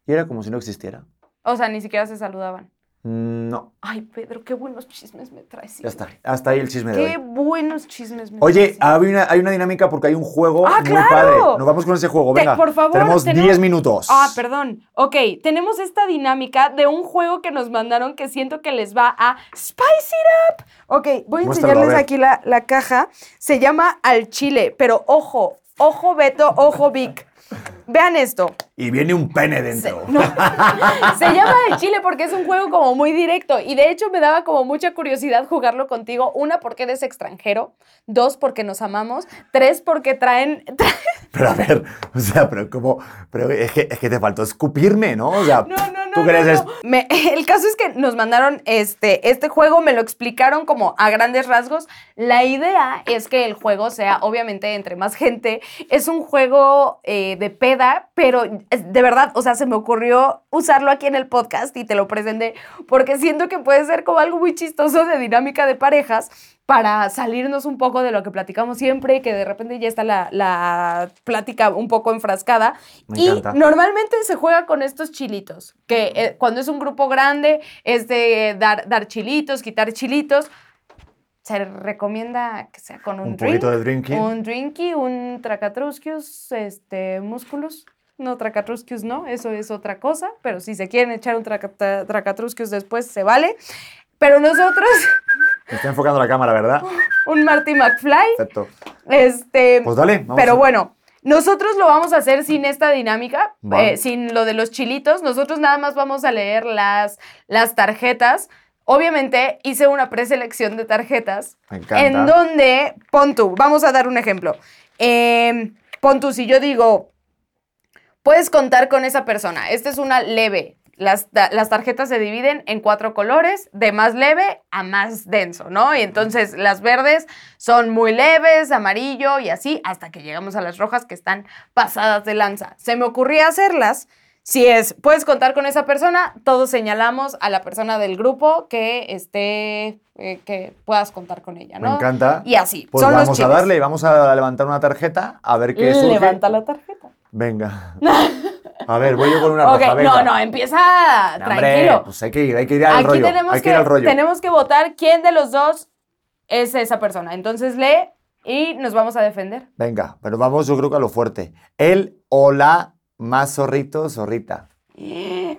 Y era como si no existiera. O sea, ni siquiera se saludaban. Mm, No, Ay, Pedro, qué buenos chismes me traes. ya está. Hasta ahí el chisme de Qué hoy. buenos chismes me Oye, traes. hay una, hay una dinámica porque hay un juego ¡Ah, muy claro! padre. Nos vamos con ese juego, Te- venga. por favor, tenemos tenemos- 10 minutos. Ah, perdón. Ok, tenemos esta dinámica de un juego que nos mandaron que siento que les va a spice it up. Ok, voy a Muéstralo, enseñarles aquí la, la caja. Se llama Al Chile, pero ojo, ojo Beto, ojo Vic. Vean esto. Y viene un pene dentro. No. [LAUGHS] Se llama el chile porque es un juego como muy directo y de hecho me daba como mucha curiosidad jugarlo contigo. Una, porque eres extranjero. Dos, porque nos amamos. Tres, porque traen... [LAUGHS] Pero a ver, o sea, pero como. Pero es que, es que te faltó escupirme, ¿no? O sea, No, no, ¿Tú crees no. Me- [LAUGHS] el caso es que nos mandaron este, este juego, me lo explicaron como a grandes rasgos. La idea es que el juego sea, obviamente, entre más gente. Es un juego eh, de peda, pero de verdad, o sea, se me ocurrió usarlo aquí en el podcast y te lo presenté porque siento que puede ser como algo muy chistoso de dinámica de parejas para salirnos un poco de lo que platicamos siempre, que de repente ya está la, la plática un poco enfrascada. Me y encanta. normalmente se juega con estos chilitos, que eh, cuando es un grupo grande es de dar, dar chilitos, quitar chilitos. Se recomienda que sea con un, Un drink, poquito de drinking. un drinky, un tracatrusquius, este, músculos. No, tracatrusquius no, eso es otra cosa, pero si se quieren echar un traca- tracatrusquius después, se vale. Pero nosotros, [LAUGHS] Me está enfocando la cámara, ¿verdad? un Marty McFly, Perfecto. este, Pues dale, vamos pero a- bueno, nosotros lo vamos a hacer sin esta dinámica, Vale. eh, sin lo de los chilitos. Nosotros nada más vamos a leer las, las tarjetas. Obviamente hice una preselección de tarjetas Me encanta. en donde, pon tú, vamos a dar un ejemplo. Eh, pon tú, si yo digo, puedes contar con esa persona. Esta es una leve. Las, las tarjetas se dividen en cuatro colores, de más leve a más denso, ¿no? Y entonces las verdes son muy leves, amarillo y así, hasta que llegamos a las rojas que están pasadas de lanza. Se me ocurría hacerlas. Si es, puedes contar con esa persona, todos señalamos a la persona del grupo que esté, eh, que puedas contar con ella, ¿no? Me encanta. Y así. Pues son los vamos a darle y vamos a levantar una tarjeta a ver qué surge. Levanta la tarjeta. Venga. [LAUGHS] A ver, voy yo con una Ok, roja, venga. no, no, empieza No, hombre, tranquilo. pues hay que ir, hay que ir al Aquí rollo. tenemos hay que, que, ir al rollo. tenemos que votar quién de los dos es esa persona. Entonces lee y nos vamos a defender. Venga, pero vamos yo creo que a lo fuerte. El o la más zorrito, zorrita. [GASPS]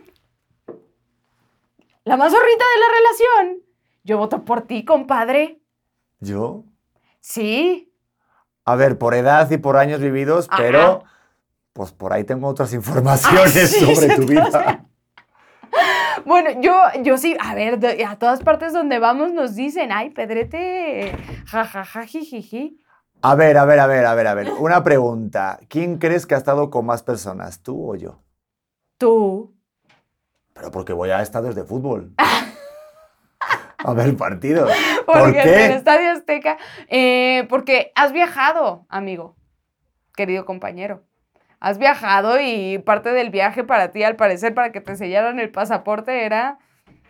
La más zorrita de la relación. Yo voto por ti, compadre. ¿Yo? Sí. A ver, por edad y por años vividos, Ajá. pero pues por ahí tengo otras informaciones Ah, sí, sobre tu vida. [LAUGHS] Bueno, yo, yo sí, a ver, a todas partes donde vamos nos dicen, ay, Pedrete, jajaja, jijiji. A ver, a ver, a ver, a ver, a ver. Una pregunta. ¿Quién crees que ha estado con más personas, tú o yo? Tú. Pero porque voy a estadios de fútbol. A ver partidos. [LAUGHS] Porque ¿Por en el qué? Estadio Azteca, eh, porque has viajado, amigo, querido compañero. Has viajado y parte del viaje para ti, al parecer, para que te sellaran el pasaporte, era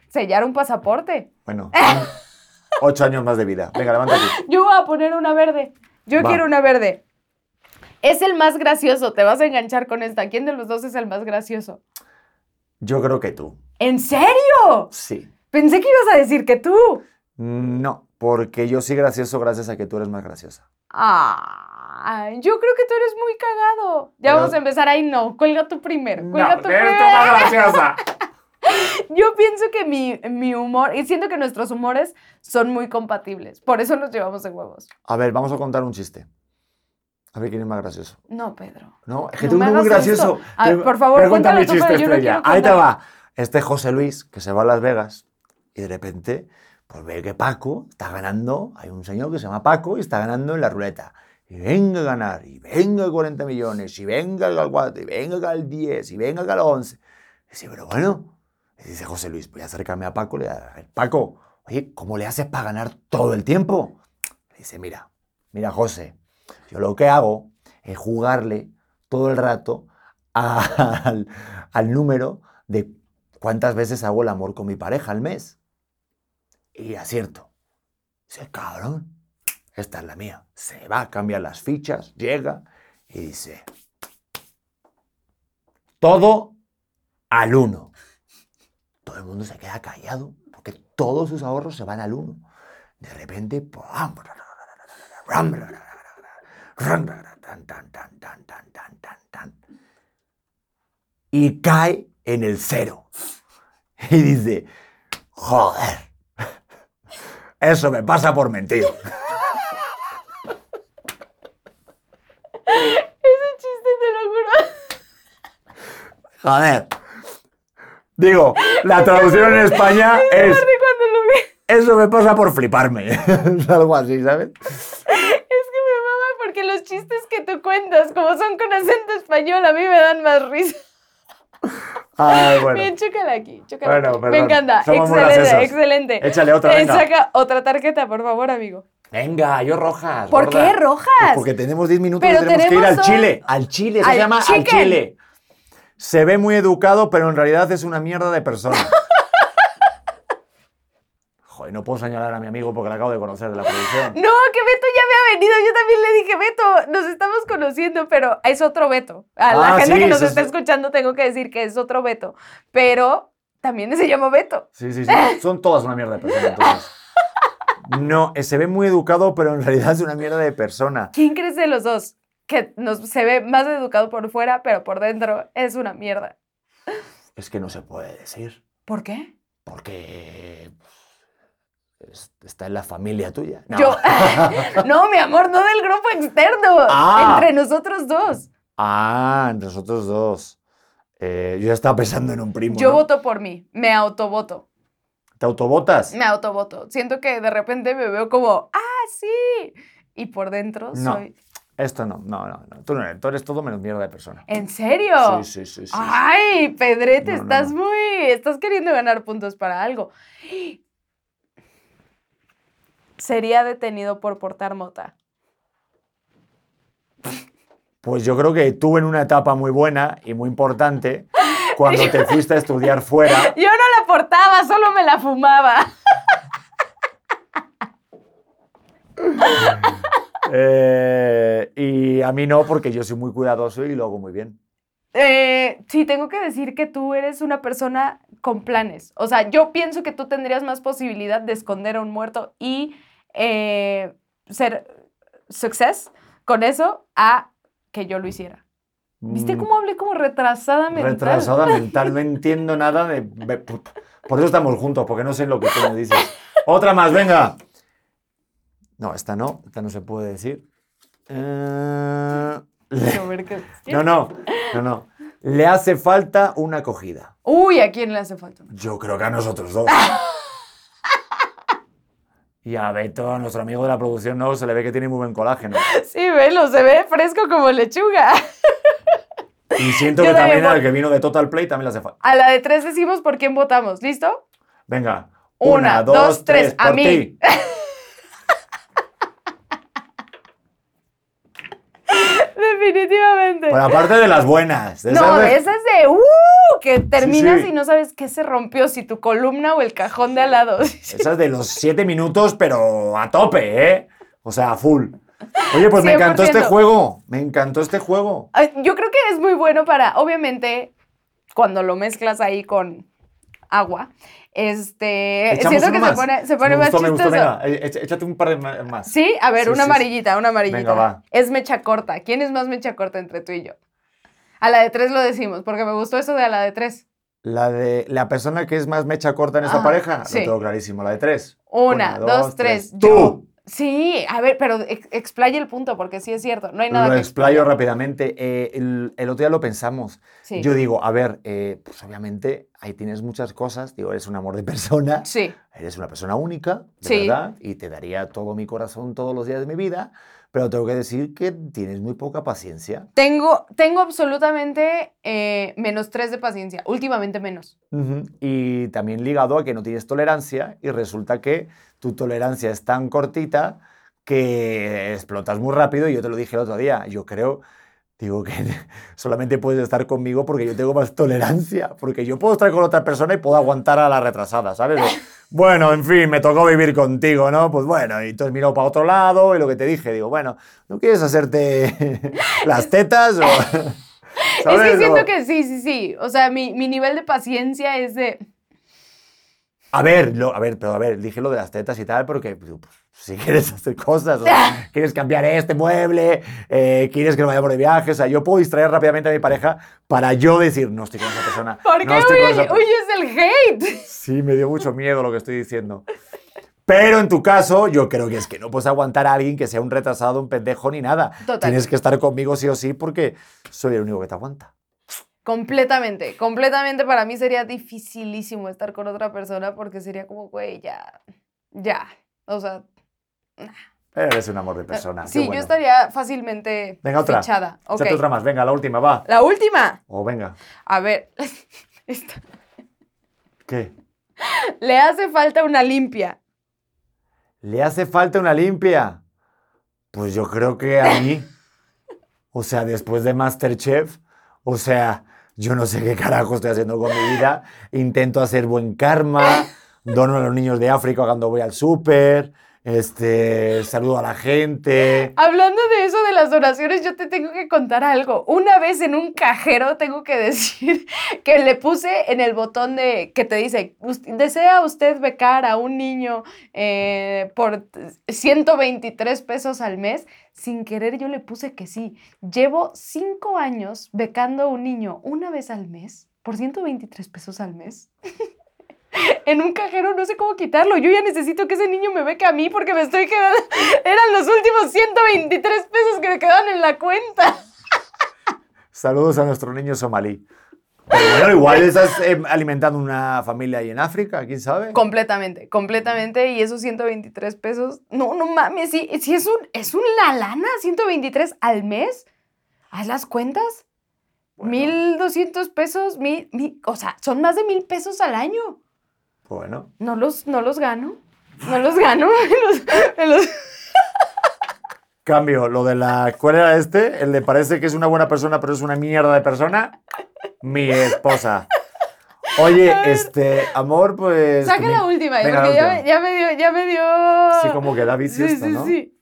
sellar un pasaporte. Bueno, [LAUGHS] ocho años más de vida. Venga, levántate. Yo voy a poner una verde. Yo Va. quiero una verde. Es el más gracioso, te vas a enganchar con esta. ¿Quién de los dos es el más gracioso? Yo creo que tú. ¿En serio? Sí. Pensé que ibas a decir que tú. No, porque yo sí gracioso gracias a que tú eres más graciosa. Ah, yo creo que tú eres muy cagado. Ya Pero- vamos a empezar ahí, no. Cuelga tú primero. Cuelga tú primero. tú más graciosa. [LAUGHS] Yo pienso que mi, mi humor, y siento que nuestros humores son muy compatibles. Por eso nos llevamos de huevos. A ver, vamos a contar un chiste. A ver quién es más gracioso. No, Pedro. No, es que No tú eres muy gracioso. A ver, por favor, cuéntalo mi tú, chiste no estrella. quiero Ahí te va. Este José Luis, que se va a Las Vegas, y de repente, pues ve que Paco está ganando. Hay un señor que se llama Paco y está ganando en la ruleta. Y venga a ganar, y venga a 40 millones, y venga al 4, y venga al 10, y venga al 11. Y dice, pero bueno. Y dice José Luis, voy a acercarme a Paco. Le digo, a ver, Paco, oye, ¿cómo le haces para ganar todo el tiempo? Le dice, mira, mira, José, yo lo que hago es jugarle todo el rato al, al número de cuántas veces hago el amor con mi pareja al mes. Y acierto. Dice, cabrón, esta es la mía. Se va, cambia las fichas, llega y dice, todo al uno. Todo el mundo se queda callado porque todos sus ahorros se van al uno. De repente, y cae en el cero. Y dice, joder, eso me pasa por mentir. Ese chiste te lo juro. Joder. Digo, la traducción en España es, eso me pasa por fliparme. [LAUGHS] Es algo así, ¿sabes? Es que me mama porque los chistes que tú cuentas, como son con acento español, a mí me dan más risa. Ay, bueno. Bien, chócala aquí, chócala Bueno, aquí. Me encanta. Somos excelente, excelente. Échale otra, venga. Saca otra tarjeta, por favor, amigo. Venga, yo rojas. ¿Por gorda. qué rojas? Pues porque tenemos 10 minutos Pero y tenemos que ir al Chile. Al Chile, eso Al se llama al. Chile. Se ve muy educado, pero en realidad es una mierda de persona. [LAUGHS] Joder, no puedo señalar a mi amigo porque le acabo de conocer de la producción. No, que Beto ya había venido. Yo también le dije, Beto, nos estamos conociendo, pero es otro Beto. A la Ah, gente sí, que nos está es- escuchando tengo que decir que es otro Beto. Pero también se llama Beto. Sí, sí, sí. [LAUGHS] Son todas una mierda de persona, entonces. No, eh, se ve muy educado, pero en realidad es una mierda de persona. ¿Quién crees de los dos? Que nos, se ve más educado por fuera, pero por dentro es una mierda. Es que no se puede decir, ¿Por qué? porque es- está en la familia tuya. No. Yo. [LAUGHS] no, mi amor, no del grupo externo. Ah. Entre nosotros dos. Ah, entre nosotros dos. Eh, yo estaba pensando en un primo. Yo ¿no? voto por mí. Me autovoto. ¿Te autobotas? Me autovoto. Siento que de repente me veo como, ah, sí. Y por dentro No. soy. Esto no, no, no. no. Tú, no eres, tú eres todo menos mierda de persona. ¿En serio? Sí, sí, sí. sí. Ay, Pedrete, No, estás muy. Estás queriendo ganar puntos para algo. Sería detenido por portar mota. Pues yo creo que tú en una etapa muy buena y muy importante, cuando [LAUGHS] te fuiste a estudiar fuera, [LAUGHS] Yo no la portaba, solo me la fumaba. [LAUGHS] eh, y a mí no, porque yo soy muy cuidadoso y lo hago muy bien. Eh, sí, tengo que decir que tú eres una persona con planes. O sea, yo pienso que tú tendrías más posibilidad de esconder a un muerto y eh, ser success con eso a que yo lo hiciera. ¿Viste Mm, cómo hablé como retrasada mental? Retrasada [LAUGHS] mental, no entiendo nada de... Por eso estamos juntos, porque no sé lo que tú me dices. Otra más, venga. No, esta no, esta no se puede decir. Eh, No, no, no, no. Le hace falta una acogida. Uy, ¿a quién le hace falta? Yo creo que a nosotros dos. [LAUGHS] Y a Beto, nuestro amigo de la producción, no, se le ve que tiene muy buen colágeno. Sí, velo, se ve fresco como lechuga. [LAUGHS] Y siento que también al que vino de Total Play también le hace falta. A la de tres decimos por quién votamos. ¿Listo? Venga. Una, dos, tres, a por mí. ti. [LAUGHS] Definitivamente. Pero aparte de las buenas. de no, de- esas de ¡uh! que terminas sí. y no sabes qué se rompió, si tu columna o el cajón de al lado. [LAUGHS] Esas de los siete minutos, pero a tope, ¿eh? O sea, a full. Oye, pues me encantó este 100%. juego. Me encantó este juego. Yo creo que es muy bueno para, obviamente, cuando lo mezclas ahí con agua, este, Echamos siento que más. se pone, se pone me más gustó, me gustó. Venga, eh, échate un par de más. Sí, a ver, Sí, una sí, amarillita, una amarillita. Venga, va. Es mecha corta. ¿Quién es más mecha corta entre tú y yo? A la de tres lo decimos, porque me gustó eso de a la de tres. La de la persona que es más mecha corta en esta Ajá, pareja, sí. lo tengo clarísimo. La de tres. Una, dos, tres. ¡Tú! Sí, a ver, pero ex- explaya el punto, porque sí es cierto. No hay nada Lo que explayo explayar. rápidamente. Eh, el, el otro día lo pensamos. Sí. Yo digo, a ver, eh, pues obviamente ahí tienes muchas cosas. Digo, eres un amor de persona. Sí. Eres una persona única, de Sí. verdad, y te daría todo mi corazón todos los días de mi vida, pero tengo que decir que tienes muy poca paciencia. Tengo, tengo absolutamente eh, menos tres de paciencia. Últimamente menos. Y también ligado a que no tienes tolerancia y resulta que tu tolerancia es tan cortita que explotas muy rápido y yo te lo dije el otro día, yo creo, digo que [LAUGHS] solamente puedes estar conmigo porque yo tengo más tolerancia, porque yo puedo estar con otra persona y puedo aguantar a la retrasada, ¿sabes? [LAUGHS] Bueno, en fin, me tocó vivir contigo, ¿no? Pues bueno, y has mirado para otro lado y lo que te dije, digo, bueno, ¿no quieres hacerte [LAUGHS] las tetas o...? Es ¿sabes? que siento que sí, sí, sí. O sea, mi, mi nivel de paciencia es de... A ver, lo- a ver, pero a ver, dije lo de las tetas y tal, porque pues, si quieres hacer cosas, o sea, [LAUGHS] quieres cambiar este mueble, eh, quieres que nos vayamos de viaje, o sea, yo puedo distraer rápidamente a mi pareja para yo decir, no estoy con esa persona. [LAUGHS] ¿Por qué no estoy con huyes, esa per-". huyes del hate? Sí, me dio mucho miedo lo que estoy diciendo. Pero en tu caso, yo creo que es que no puedes aguantar a alguien que sea un retrasado, un pendejo ni nada. Total. Tienes que estar conmigo sí o sí porque soy el único que te aguanta. Completamente, completamente para mí sería dificilísimo estar con otra persona porque sería como, güey, ya, ya. O sea, Eres un amor de persona. qué sí, bueno. yo estaría fácilmente Venga, otra. fichada. Ok. Échate otra más, venga, la última, va. La última. O venga. A ver, [LAUGHS] ¿Qué? Le hace falta una limpia. ¿Le hace falta una limpia? Pues yo creo que a mí. [LAUGHS] O sea, después de Masterchef, o sea, yo no sé qué carajo estoy haciendo con mi vida. Intento hacer buen karma, dono a los niños de África cuando voy al súper, este, saludo a la gente. Hablando de eso de las donaciones, yo te tengo que contar algo. Una vez en un cajero tengo que decir [LAUGHS] que le puse en el botón de que te dice, "Us- ¿desea usted becar a un niño eh, por 123 pesos al mes? Sin querer yo le puse que sí. Llevo cinco años becando a un niño una vez al mes por 123 pesos al mes. [LAUGHS] [LAUGHS] En un cajero no sé cómo quitarlo. Yo ya necesito que ese niño me beque a mí porque me estoy quedando. [LAUGHS] Eran los últimos 123 pesos que me quedaban en la cuenta. Saludos a nuestro niño somalí. Pero bueno, igual estás eh, alimentando una familia ahí en África, ¿quién sabe? Completamente, completamente. Y esos 123 pesos. No, no mames. Sí, sí es, un, es una lana. 123 al mes. Haz las cuentas. Bueno. 1200 pesos. Mil, mil- o sea, son más de mil pesos al año. Bueno, No los, no los gano. No los gano. [LAUGHS] Me los- me los- cambio, lo de la... ¿Cuál era este? El de parece que es una buena persona, pero es una mierda de persona. Mi esposa. Oye, este, amor, pues... Saca la última, Venga, la porque ya, última. me- ya me dio, ya me dio. Sí, como que da vicio Sí, esto, sí, ¿no? sí.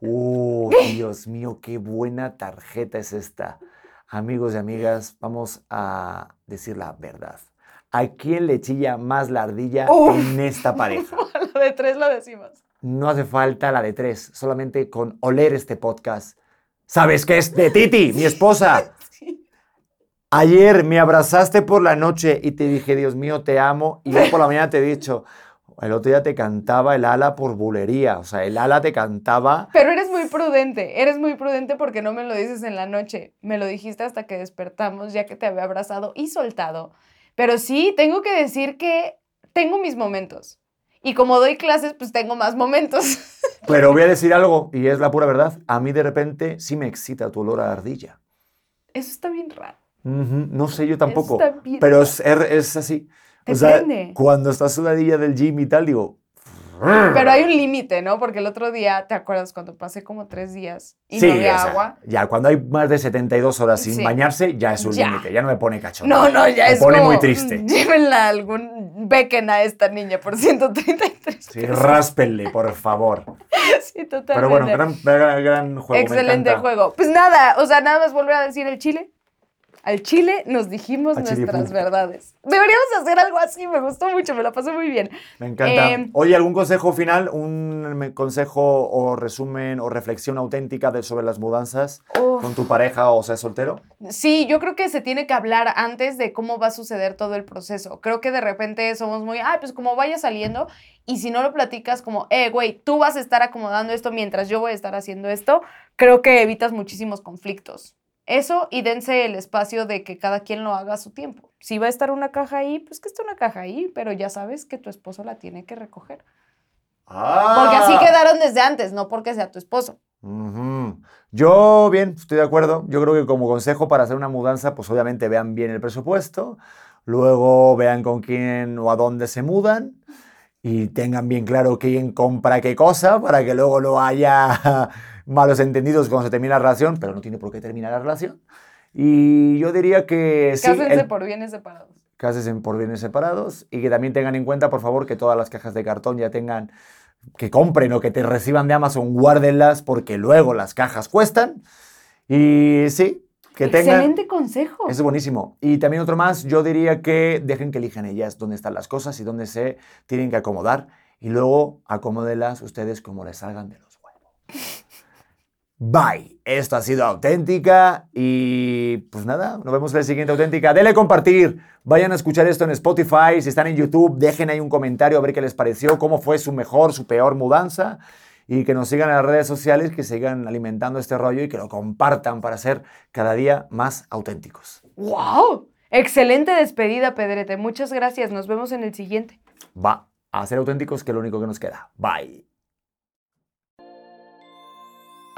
Uh, Dios mío, qué buena tarjeta es esta. Amigos y amigas, vamos a decir la verdad. ¿A quién le chilla más la ardilla Uf. en esta pareja? [LAUGHS] Lo de tres lo decimos. No hace falta la de tres, solamente con oler este podcast. ¿Sabes qué es de Titi, mi esposa? [LAUGHS] Sí. Ayer me abrazaste por la noche y te dije, Dios mío, te amo. Y hoy por la mañana te he dicho, el otro día te cantaba el ala por bulería. O sea, el ala te cantaba Pero eres muy prudente, eres muy prudente porque no me lo dices en la noche. Me lo dijiste hasta que despertamos, ya que te había abrazado y soltado. Pero sí, tengo que decir que tengo mis momentos. Y como doy clases, pues tengo más momentos. [LAUGHS] Pero voy a decir algo, y es la pura verdad. A mí de repente sí me excita tu olor a ardilla. Eso está bien raro. No sé yo tampoco, está bien pero es, er- es así. Te o sea, cuando estás sudadilla del gym y tal, digo... Pero hay un límite, ¿no? Porque el otro día, ¿te acuerdas cuando pasé como tres días y no había agua? Ya, cuando hay más de 72 horas sin Sí. bañarse, ya es un límite, ya no me pone cachondo. No, no, ya me es pone como, muy triste. "Mm, Llévenla a algún bequen a esta niña por 133 Sí, pesos. ráspenle, por favor. [LAUGHS] Sí, totalmente. Pero bueno, gran, gran, gran juego. Excelente juego. Pues nada, o sea, nada más volver a decir el chile. Al chile nos dijimos nuestras verdades. Deberíamos hacer algo así, me gustó mucho, me la pasé muy bien. Me encanta. Eh, Oye, ¿algún consejo final? ¿Un consejo o resumen o reflexión auténtica de, sobre las mudanzas Uf. con tu pareja o seas soltero? Sí, yo creo que se tiene que hablar antes de cómo va a suceder todo el proceso. Creo que de repente somos muy, ah, pues como vaya saliendo, y si no lo platicas como, eh, güey, tú vas a estar acomodando esto mientras yo voy a estar haciendo esto, creo que evitas muchísimos conflictos. Eso y dense el espacio de que cada quien lo haga a su tiempo. Si va a estar una caja ahí, pues que esté una caja ahí, pero ya sabes que tu esposo la tiene que recoger. Porque así Ah. quedaron desde antes, no porque sea tu esposo. Yo, bien, estoy de acuerdo. Yo creo que como consejo para hacer una mudanza, pues obviamente vean bien el presupuesto, luego vean con quién o a dónde se mudan y tengan bien claro quién compra qué cosa para que luego no haya malos entendidos cuando se termine la relación, pero no tiene por qué terminar la relación. Y yo diría que sí, Cásense el- por bienes separados. cásense por bienes separados y que también tengan en cuenta, por favor, que todas las cajas de cartón ya tengan, que compren o que te reciban de Amazon, guárdenlas porque luego las cajas cuestan. Y sí, que tengan... Excelente consejo. Eso es buenísimo. Y también otro más, yo diría que dejen que elijan ellas dónde están las cosas y dónde se tienen que acomodar y luego acomódelas ustedes como les salgan de los huevos. Bye. Esto ha sido auténtica y pues nada, nos vemos en la siguiente auténtica. Dele compartir. Vayan a escuchar esto en Spotify. Si están en YouTube, dejen ahí un comentario a ver qué les pareció, cómo fue su mejor, su peor mudanza. Y que nos sigan en las redes sociales, que sigan alimentando este rollo y que lo compartan para ser cada día más auténticos. ¡Wow! Excelente despedida, Pedrete. Muchas gracias. Nos vemos en el siguiente. Va a ser auténticos, que es lo único que nos queda. Bye.